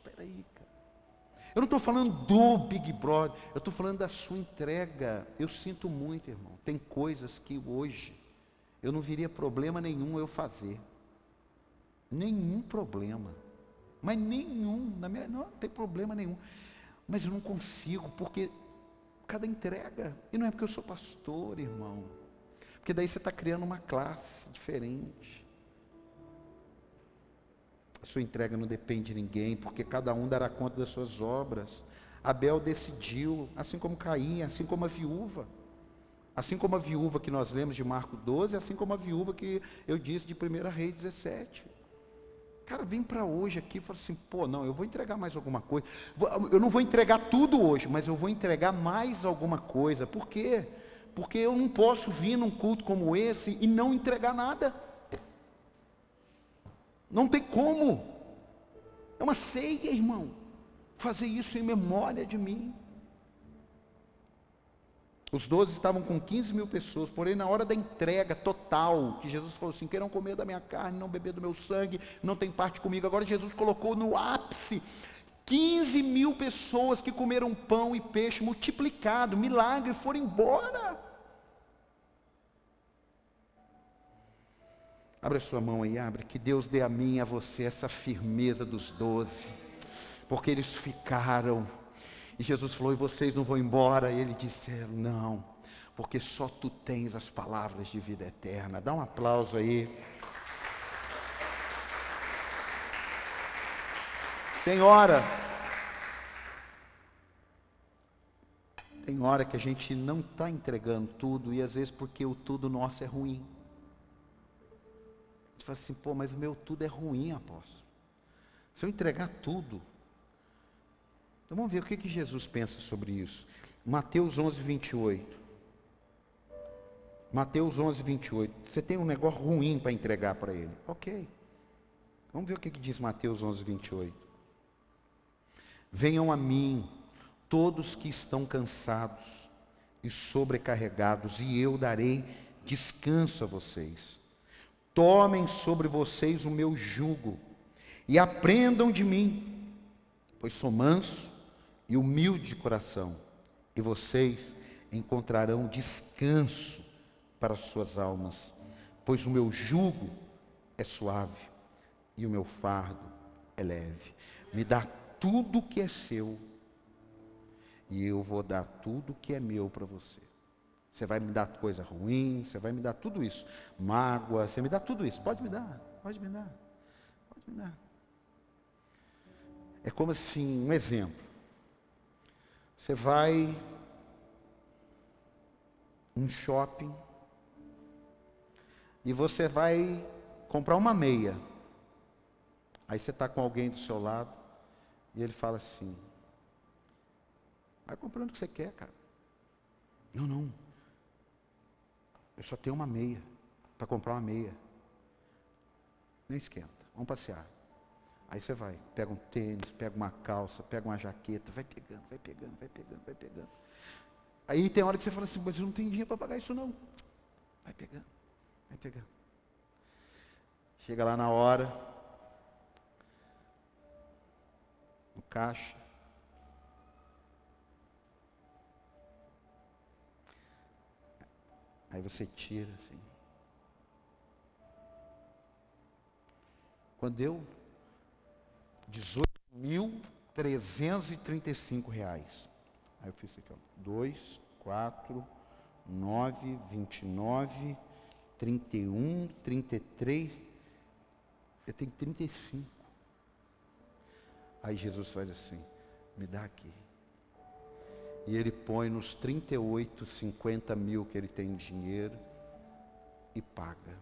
Peraí, eu não estou falando do Big Brother, eu estou falando da sua entrega. Eu sinto muito, irmão. Tem coisas que hoje eu não viria problema nenhum eu fazer. Nenhum problema. Mas nenhum. Na minha, não tem problema nenhum. Mas eu não consigo, porque Por entrega. E não é porque eu sou pastor, irmão. Porque daí você está criando uma classe diferente. A sua entrega não depende de ninguém, porque cada um dará conta das suas obras. Abel decidiu, assim como Caim, assim como a viúva. Assim como a viúva que nós lemos de Marco 12, assim como a viúva que eu disse de 1 Rei 17. Cara, vem para hoje aqui e fala assim: pô, não, eu vou entregar mais alguma coisa. Eu não vou entregar tudo hoje, mas eu vou entregar mais alguma coisa. Por quê? Porque eu não posso vir num culto como esse e não entregar nada. Não tem como. É uma ceia, irmão. Fazer isso em memória de mim. Os doze estavam com 15 mil pessoas, porém, na hora da entrega total, que Jesus falou assim: queiram comer da minha carne, não beber do meu sangue, não tem parte comigo. Agora, Jesus colocou no ápice 15 mil pessoas que comeram pão e peixe multiplicado, milagre, foram embora. Abra sua mão aí, abre, que Deus dê a mim e a você essa firmeza dos doze, porque eles ficaram e Jesus falou: E vocês não vão embora? E ele disse: Não, porque só tu tens as palavras de vida eterna. Dá um aplauso aí. Tem hora. Tem hora que a gente não está entregando tudo, e às vezes porque o tudo nosso é ruim. A gente fala assim, pô, mas o meu tudo é ruim, apóstolo. Se eu entregar tudo, então vamos ver o que, que Jesus pensa sobre isso. Mateus 11, 28. Mateus 11, 28. Você tem um negócio ruim para entregar para ele. Ok. Vamos ver o que, que diz Mateus 11, 28. Venham a mim, todos que estão cansados e sobrecarregados, e eu darei descanso a vocês. Tomem sobre vocês o meu jugo e aprendam de mim, pois sou manso e humilde de coração, e vocês encontrarão descanso para as suas almas, pois o meu jugo é suave e o meu fardo é leve. Me dá tudo que é seu e eu vou dar tudo que é meu para você. Você vai me dar coisa ruim, você vai me dar tudo isso, mágoa, você me dá tudo isso. Pode me dar, pode me dar, pode me dar. É como assim, um exemplo. Você vai um shopping e você vai comprar uma meia. Aí você está com alguém do seu lado e ele fala assim: vai comprando o que você quer, cara. Não, não. Eu só tenho uma meia para comprar uma meia. Nem esquenta. Vamos passear. Aí você vai, pega um tênis, pega uma calça, pega uma jaqueta, vai pegando, vai pegando, vai pegando, vai pegando. Aí tem hora que você fala assim, mas eu não tenho dinheiro para pagar isso não. Vai pegando, vai pegando. Chega lá na hora, no caixa. Aí você tira assim. Quando eu 18.335 reais. Aí eu fiz aqui, ó. 2, 4, 9, 29, 31, 33. Eu tenho 35. Aí Jesus faz assim: me dá aqui. E ele põe nos 38, 50 mil que ele tem em dinheiro e paga.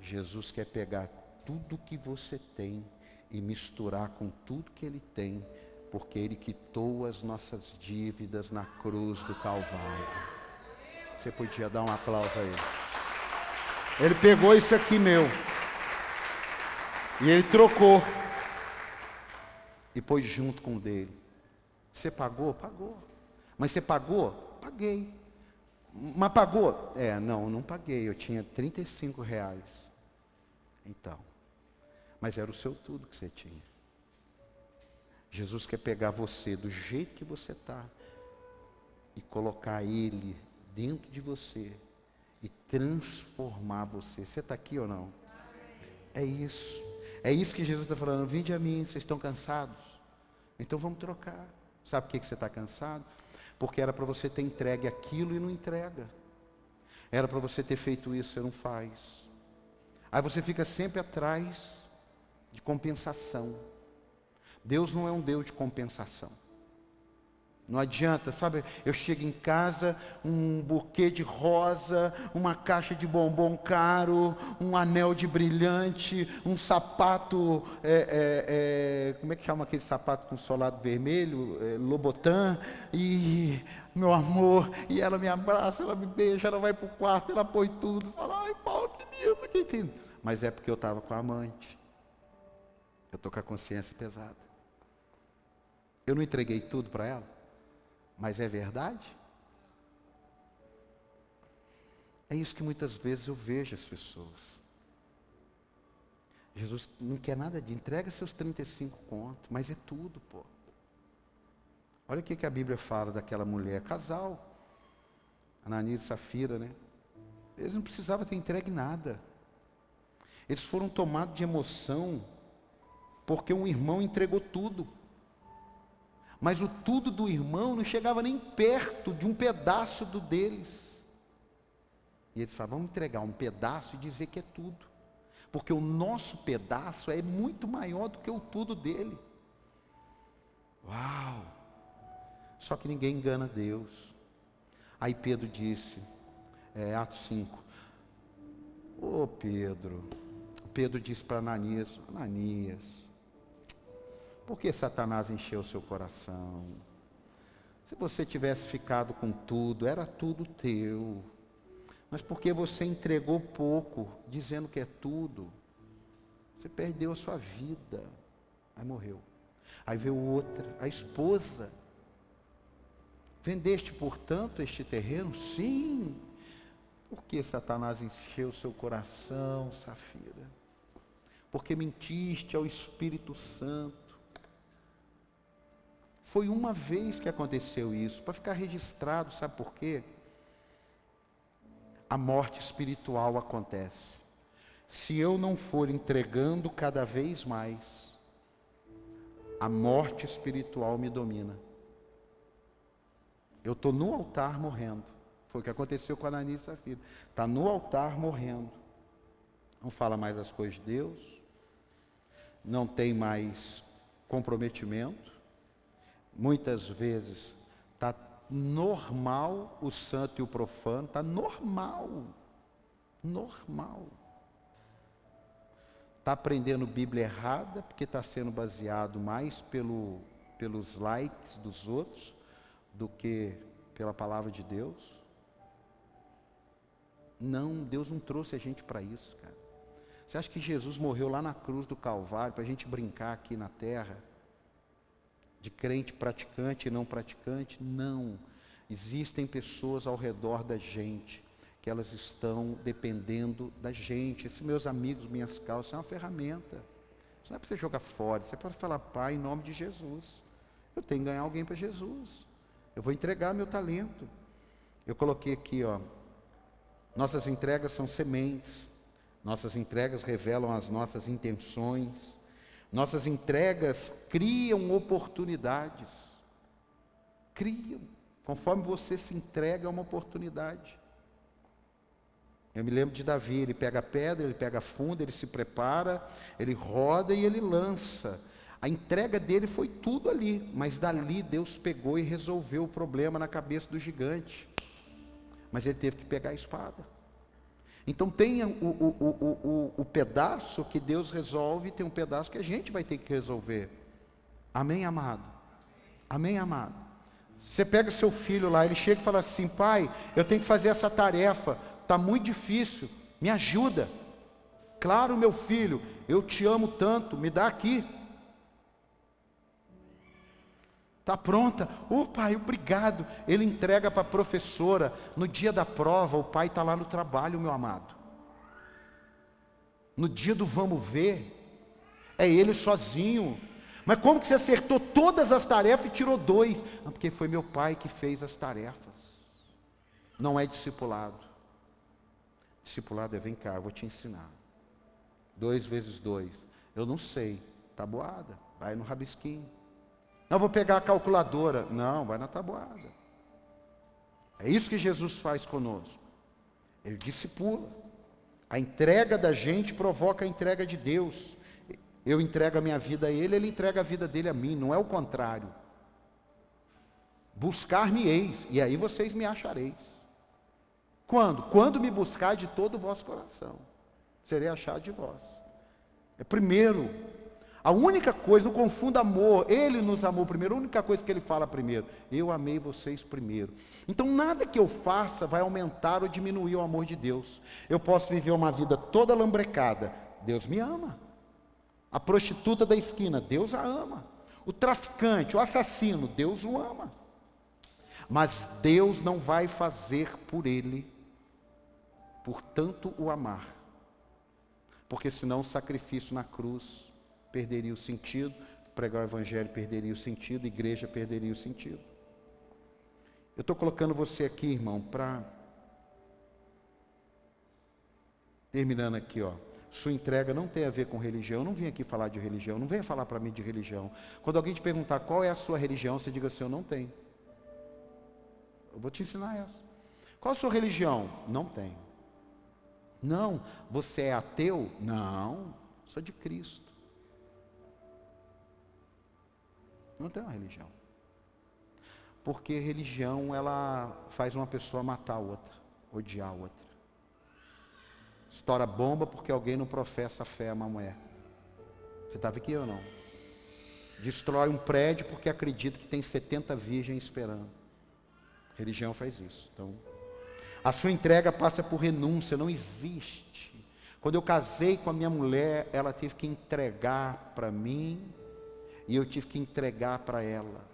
Jesus quer pegar tudo que você tem e misturar com tudo que Ele tem, porque Ele quitou as nossas dívidas na cruz do Calvário. Você podia dar um aplauso a Ele. Ele pegou isso aqui meu e Ele trocou e pôs junto com o dele. Você pagou? Pagou. Mas você pagou? Paguei. Mas pagou? É, não, não paguei. Eu tinha 35 reais. Então, mas era o seu tudo que você tinha. Jesus quer pegar você do jeito que você está e colocar Ele dentro de você e transformar você. Você está aqui ou não? É isso. É isso que Jesus está falando. Vinde a mim, vocês estão cansados? Então vamos trocar. Sabe por que você está cansado? Porque era para você ter entregue aquilo e não entrega. Era para você ter feito isso, você não faz. Aí você fica sempre atrás de compensação. Deus não é um Deus de compensação. Não adianta, sabe? Eu chego em casa, um buquê de rosa, uma caixa de bombom caro, um anel de brilhante, um sapato, é, é, é, como é que chama aquele sapato com solado vermelho? É, Lobotan. E, meu amor, e ela me abraça, ela me beija, ela vai para o quarto, ela põe tudo. Fala, ai, Paulo, que lindo, que lindo. Mas é porque eu estava com a amante. Eu estou com a consciência pesada. Eu não entreguei tudo para ela. Mas é verdade? É isso que muitas vezes eu vejo as pessoas. Jesus não quer nada de entrega seus 35 contos, mas é tudo, pô. Olha o que, a Bíblia fala daquela mulher, casal, Ananias e Safira, né? Eles não precisavam ter entregue nada. Eles foram tomados de emoção, porque um irmão entregou tudo. Mas o tudo do irmão não chegava nem perto de um pedaço do deles. E eles falavam, vamos entregar um pedaço e dizer que é tudo. Porque o nosso pedaço é muito maior do que o tudo dele. Uau! Só que ninguém engana Deus. Aí Pedro disse, é, Atos 5, Ô oh, Pedro, Pedro disse para Ananias, Ananias, por que Satanás encheu seu coração? Se você tivesse ficado com tudo, era tudo teu. Mas porque você entregou pouco, dizendo que é tudo, você perdeu a sua vida. Aí morreu. Aí veio outra, a esposa. Vendeste, portanto, este terreno? Sim. Por que Satanás encheu seu coração, Safira? Porque mentiste ao Espírito Santo. Foi uma vez que aconteceu isso, para ficar registrado, sabe por quê? A morte espiritual acontece. Se eu não for entregando cada vez mais, a morte espiritual me domina. Eu estou no altar morrendo. Foi o que aconteceu com a Ananias e Safira. Está no altar morrendo. Não fala mais as coisas de Deus. Não tem mais comprometimento muitas vezes está normal o santo e o profano, está normal. Normal. Está aprendendo Bíblia errada, porque está sendo baseado mais pelo, pelos likes dos outros do que pela palavra de Deus. Não, Deus não trouxe a gente para isso, cara. Você acha que Jesus morreu lá na cruz do Calvário para a gente brincar aqui na terra? De crente praticante e não praticante, não. Existem pessoas ao redor da gente que elas estão dependendo da gente. Esses meus amigos, minhas calças, é uma ferramenta. Isso não é para você jogar fora, você pode falar, Pai, em nome de Jesus. Eu tenho que ganhar alguém para Jesus. Eu vou entregar meu talento. Eu coloquei aqui, ó. Nossas entregas são sementes. Nossas entregas revelam as nossas intenções. Nossas entregas criam oportunidades. Criam. Conforme você se entrega a uma oportunidade. Eu me lembro de Davi, ele pega pedra, ele pega a funda, ele se prepara, ele roda e ele lança. A entrega dele foi tudo ali, mas dali Deus pegou e resolveu o problema na cabeça do gigante. Mas ele teve que pegar a espada. Então tem o, o, o, o, pedaço que Deus resolve, tem um pedaço que a gente vai ter que resolver. Amém, amado? Amém, amado? Você pega seu filho lá, ele chega e fala assim: pai, eu tenho que fazer essa tarefa, está muito difícil, me ajuda. Claro, meu filho, eu te amo tanto, me dá aqui. Está pronta? Ô pai, obrigado. Ele entrega para a professora. No dia da prova, o pai está lá no trabalho, meu amado. No dia do vamos ver, é ele sozinho. Mas como que você acertou todas as tarefas e tirou dois? Não, porque foi meu pai que fez as tarefas. Não é discipulado. Discipulado é vem cá, eu vou te ensinar. Dois vezes dois. Eu não sei. Tabuada. Vai no rabisquinho. Não, vou pegar a calculadora. Não, vai na tabuada. É isso que Jesus faz conosco. Ele discipula. A entrega da gente provoca a entrega de Deus. Eu entrego a minha vida a Ele, Ele entrega a vida dele a mim, não é o contrário. Buscar-me-eis, e aí vocês me achareis. Quando? Quando me buscar de todo o vosso coração, serei achado de vós. É primeiro. A única coisa, não confunda amor, ele nos amou primeiro, a única coisa que ele fala primeiro, eu amei vocês primeiro. Então nada que eu faça vai aumentar ou diminuir o amor de Deus. Eu posso viver uma vida toda lambrecada, Deus me ama. A prostituta da esquina, Deus a ama. O traficante, o assassino, Deus o ama. Mas Deus não vai fazer por ele, por tanto o amar. Porque senão o sacrifício na cruz perderia o sentido, pregar o evangelho perderia o sentido, igreja perderia o sentido. Eu estou colocando você aqui, irmão, para. Terminando aqui, ó. Sua entrega não tem a ver com religião. Eu não vim aqui falar de religião. Não venha falar para mim de religião. Quando alguém te perguntar qual é a sua religião, você diga assim: Eu não tenho. Eu vou te ensinar essa. Qual a sua religião? Não tenho. Não. Você é ateu? Não. Sou de Cristo. Não tem uma religião. Porque religião, ela faz uma pessoa matar a outra, odiar a outra. Estoura bomba porque alguém não professa fé a uma mulher. Você estava aqui ou não? Destrói um prédio porque acredita que tem 70 virgens esperando. Religião faz isso. Então, a sua entrega passa por renúncia, não existe. Quando eu casei com a minha mulher, ela teve que entregar para mim e eu tive que entregar para ela.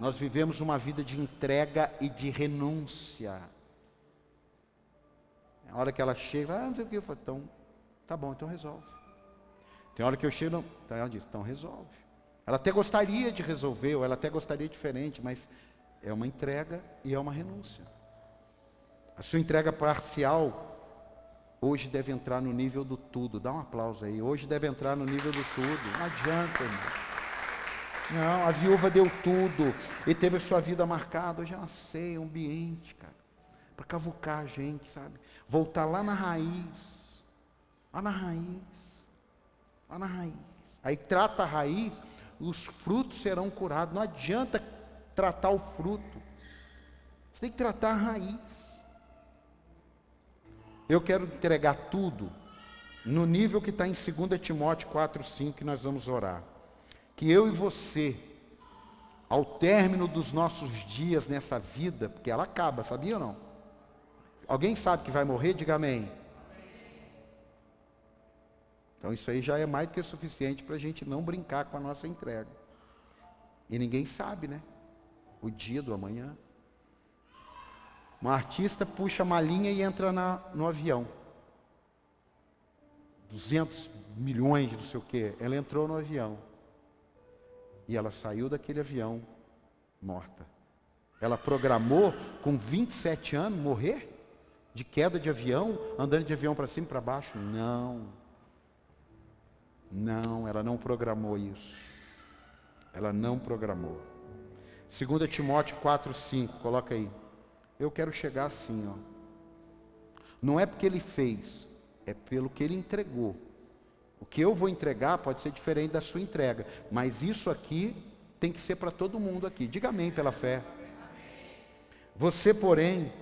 Nós vivemos uma vida de entrega e de renúncia. A hora que ela chega, ah, não sei o que, eu falo, então, tá bom, então resolve. Tem hora que eu chego, não, então ela diz, então resolve. Ela até gostaria de resolver, ou ela até gostaria diferente, mas é uma entrega e é uma renúncia. A sua entrega parcial hoje deve entrar no nível do tudo. Dá um aplauso aí. Hoje deve entrar no nível do tudo. Não adianta, irmão. Não, a viúva deu tudo e teve a sua vida marcada. Hoje ela sei, é um ambiente, cara, para cavucar a gente, sabe? Voltar lá na raiz, lá na raiz, lá na raiz. Aí trata a raiz, os frutos serão curados. Não adianta tratar o fruto. Você tem que tratar a raiz. Eu quero entregar tudo no nível que está em 2 Timóteo 4, 5, que nós vamos orar. Que eu e você, ao término dos nossos dias nessa vida, porque ela acaba, sabia ou não? Alguém sabe que vai morrer? Diga amém. Então isso aí já é mais do que suficiente para a gente não brincar com a nossa entrega. E ninguém sabe, né? o dia do amanhã. Um artista puxa a malinha e entra na, no avião. 200 milhões não sei o quê. Ela entrou no avião. E ela saiu daquele avião morta. Ela programou com 27 anos morrer? De queda de avião, andando de avião para cima e para baixo? Não. Não, ela não programou isso. Ela não programou. 2 Timóteo 4, 5, coloca aí. Eu quero chegar assim, ó. Não é porque ele fez, é pelo que ele entregou. O que eu vou entregar pode ser diferente da sua entrega, mas isso aqui tem que ser para todo mundo aqui. Diga amém pela fé. Você, porém,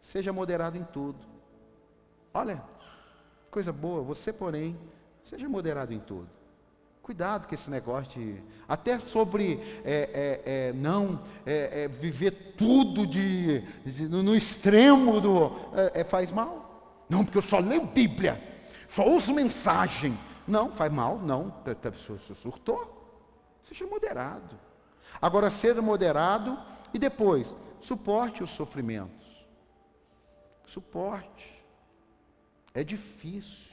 seja moderado em tudo. Olha, coisa boa, você, porém, seja moderado em tudo. Cuidado com esse negócio de. Até sobre é, é, é, não é, é, viver tudo de, de, no extremo do. É, faz mal. Não, porque eu só leio Bíblia, só uso mensagem. Não, faz mal, não. Pessoa surtou. Seja moderado. Agora, ser moderado e depois, suporte os sofrimentos. Suporte. É difícil.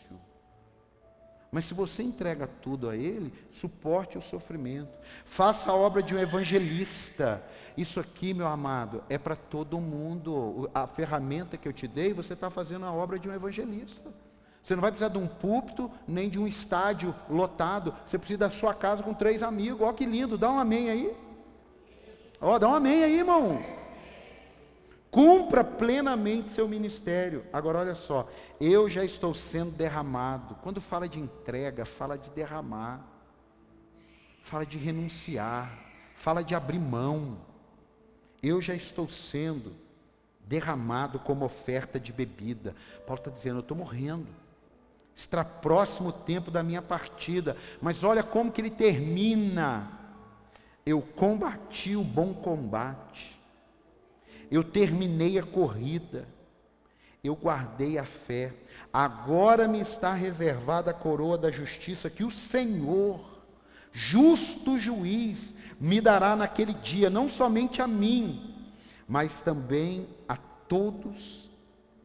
Mas se você entrega tudo a Ele, suporte o sofrimento. Faça a obra de um evangelista. Isso aqui, meu amado, é para todo mundo. A ferramenta que eu te dei, você está fazendo a obra de um evangelista. Você não vai precisar de um púlpito, nem de um estádio lotado. Você precisa da sua casa com três amigos. Ó, que lindo. Dá um amém aí. Ó, dá um amém aí, irmão. Cumpra plenamente seu ministério. Agora olha só, eu já estou sendo derramado. Quando fala de entrega, fala de derramar. Fala de renunciar, fala de abrir mão. Eu já estou sendo derramado como oferta de bebida. Paulo está dizendo, eu estou morrendo. Está próximo o tempo da minha partida. Mas olha como que ele termina. Eu combati o bom combate eu terminei a corrida, eu guardei a fé, agora me está reservada a coroa da justiça que o Senhor, justo juiz, me dará naquele dia, não somente a mim, mas também a todos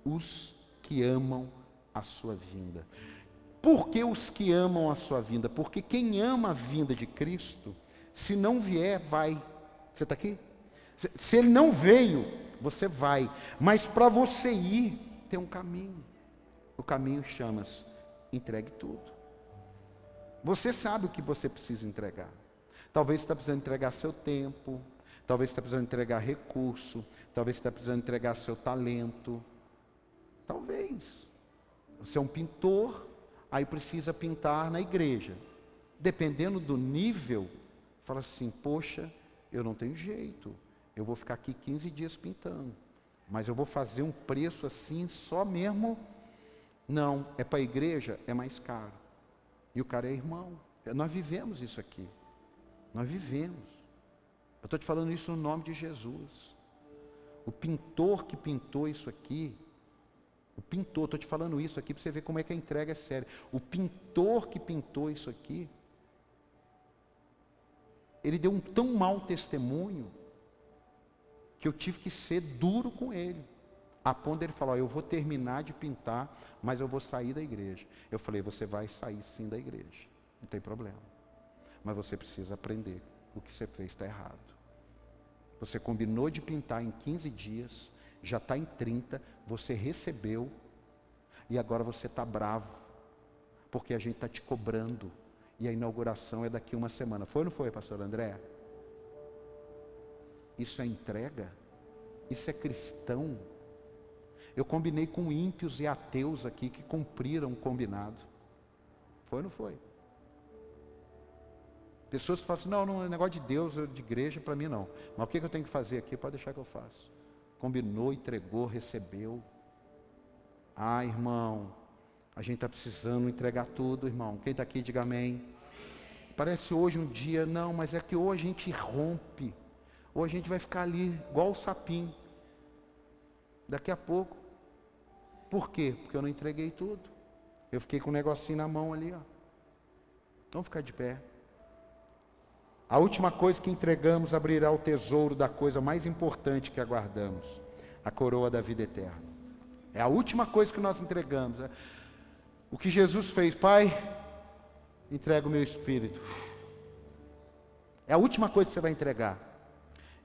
os que amam a sua vinda. Por que os que amam a sua vinda? Porque quem ama a vinda de Cristo, se não vier, vai. Você está aqui? Se ele não veio, você vai. Mas para você ir, tem um caminho. O caminho chama-se entregue tudo. Você sabe o que você precisa entregar. Talvez você está precisando entregar seu tempo, talvez está precisando entregar recurso, talvez está precisando entregar seu talento. Talvez. Você é um pintor, aí precisa pintar na igreja. Dependendo do nível, fala assim: poxa, eu não tenho jeito eu vou ficar aqui 15 dias pintando. Mas eu vou fazer um preço assim, só mesmo. Não, é para a igreja, é mais caro. E o cara é irmão. Nós vivemos isso aqui. Nós vivemos. Eu estou te falando isso no nome de Jesus. O pintor que pintou isso aqui, o pintor, estou te falando isso aqui para você ver como é que a entrega é séria. O pintor que pintou isso aqui, ele deu um tão mau testemunho que eu tive que ser duro com ele. A ponto dele falar, eu vou terminar de pintar, mas eu vou sair da igreja. Eu falei, você vai sair sim da igreja. Não tem problema. Mas você precisa aprender. O que você fez está errado. Você combinou de pintar em 15 dias, já está em 30, você recebeu, e agora você está bravo, porque a gente está te cobrando, e a inauguração é daqui uma semana. Foi ou não foi, pastor André? Isso é entrega? Isso é cristão? Eu combinei com ímpios e ateus aqui que cumpriram o combinado. Foi ou não foi? Pessoas que falam assim, não, não é negócio de Deus, de igreja, para mim não. Mas o que eu tenho que fazer aqui? Pode deixar que eu faço. Combinou, entregou, recebeu. Ah, irmão, a gente está precisando entregar tudo, irmão. Quem está aqui, diga amém. Parece hoje um dia, não, mas é que hoje a gente rompe ou a gente vai ficar ali igual o sapinho. Daqui a pouco. Por quê? Porque eu não entreguei tudo. Eu fiquei com um negocinho na mão ali, ó. Vamos ficar de pé. A última coisa que entregamos abrirá o tesouro da coisa mais importante que aguardamos, a coroa da vida eterna. É a última coisa que nós entregamos. É o que Jesus fez, Pai, entrega o meu espírito. É a última coisa que você vai entregar.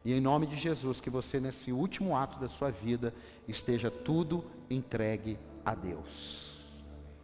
E em nome de Jesus, que você nesse último ato da sua vida esteja tudo entregue a Deus.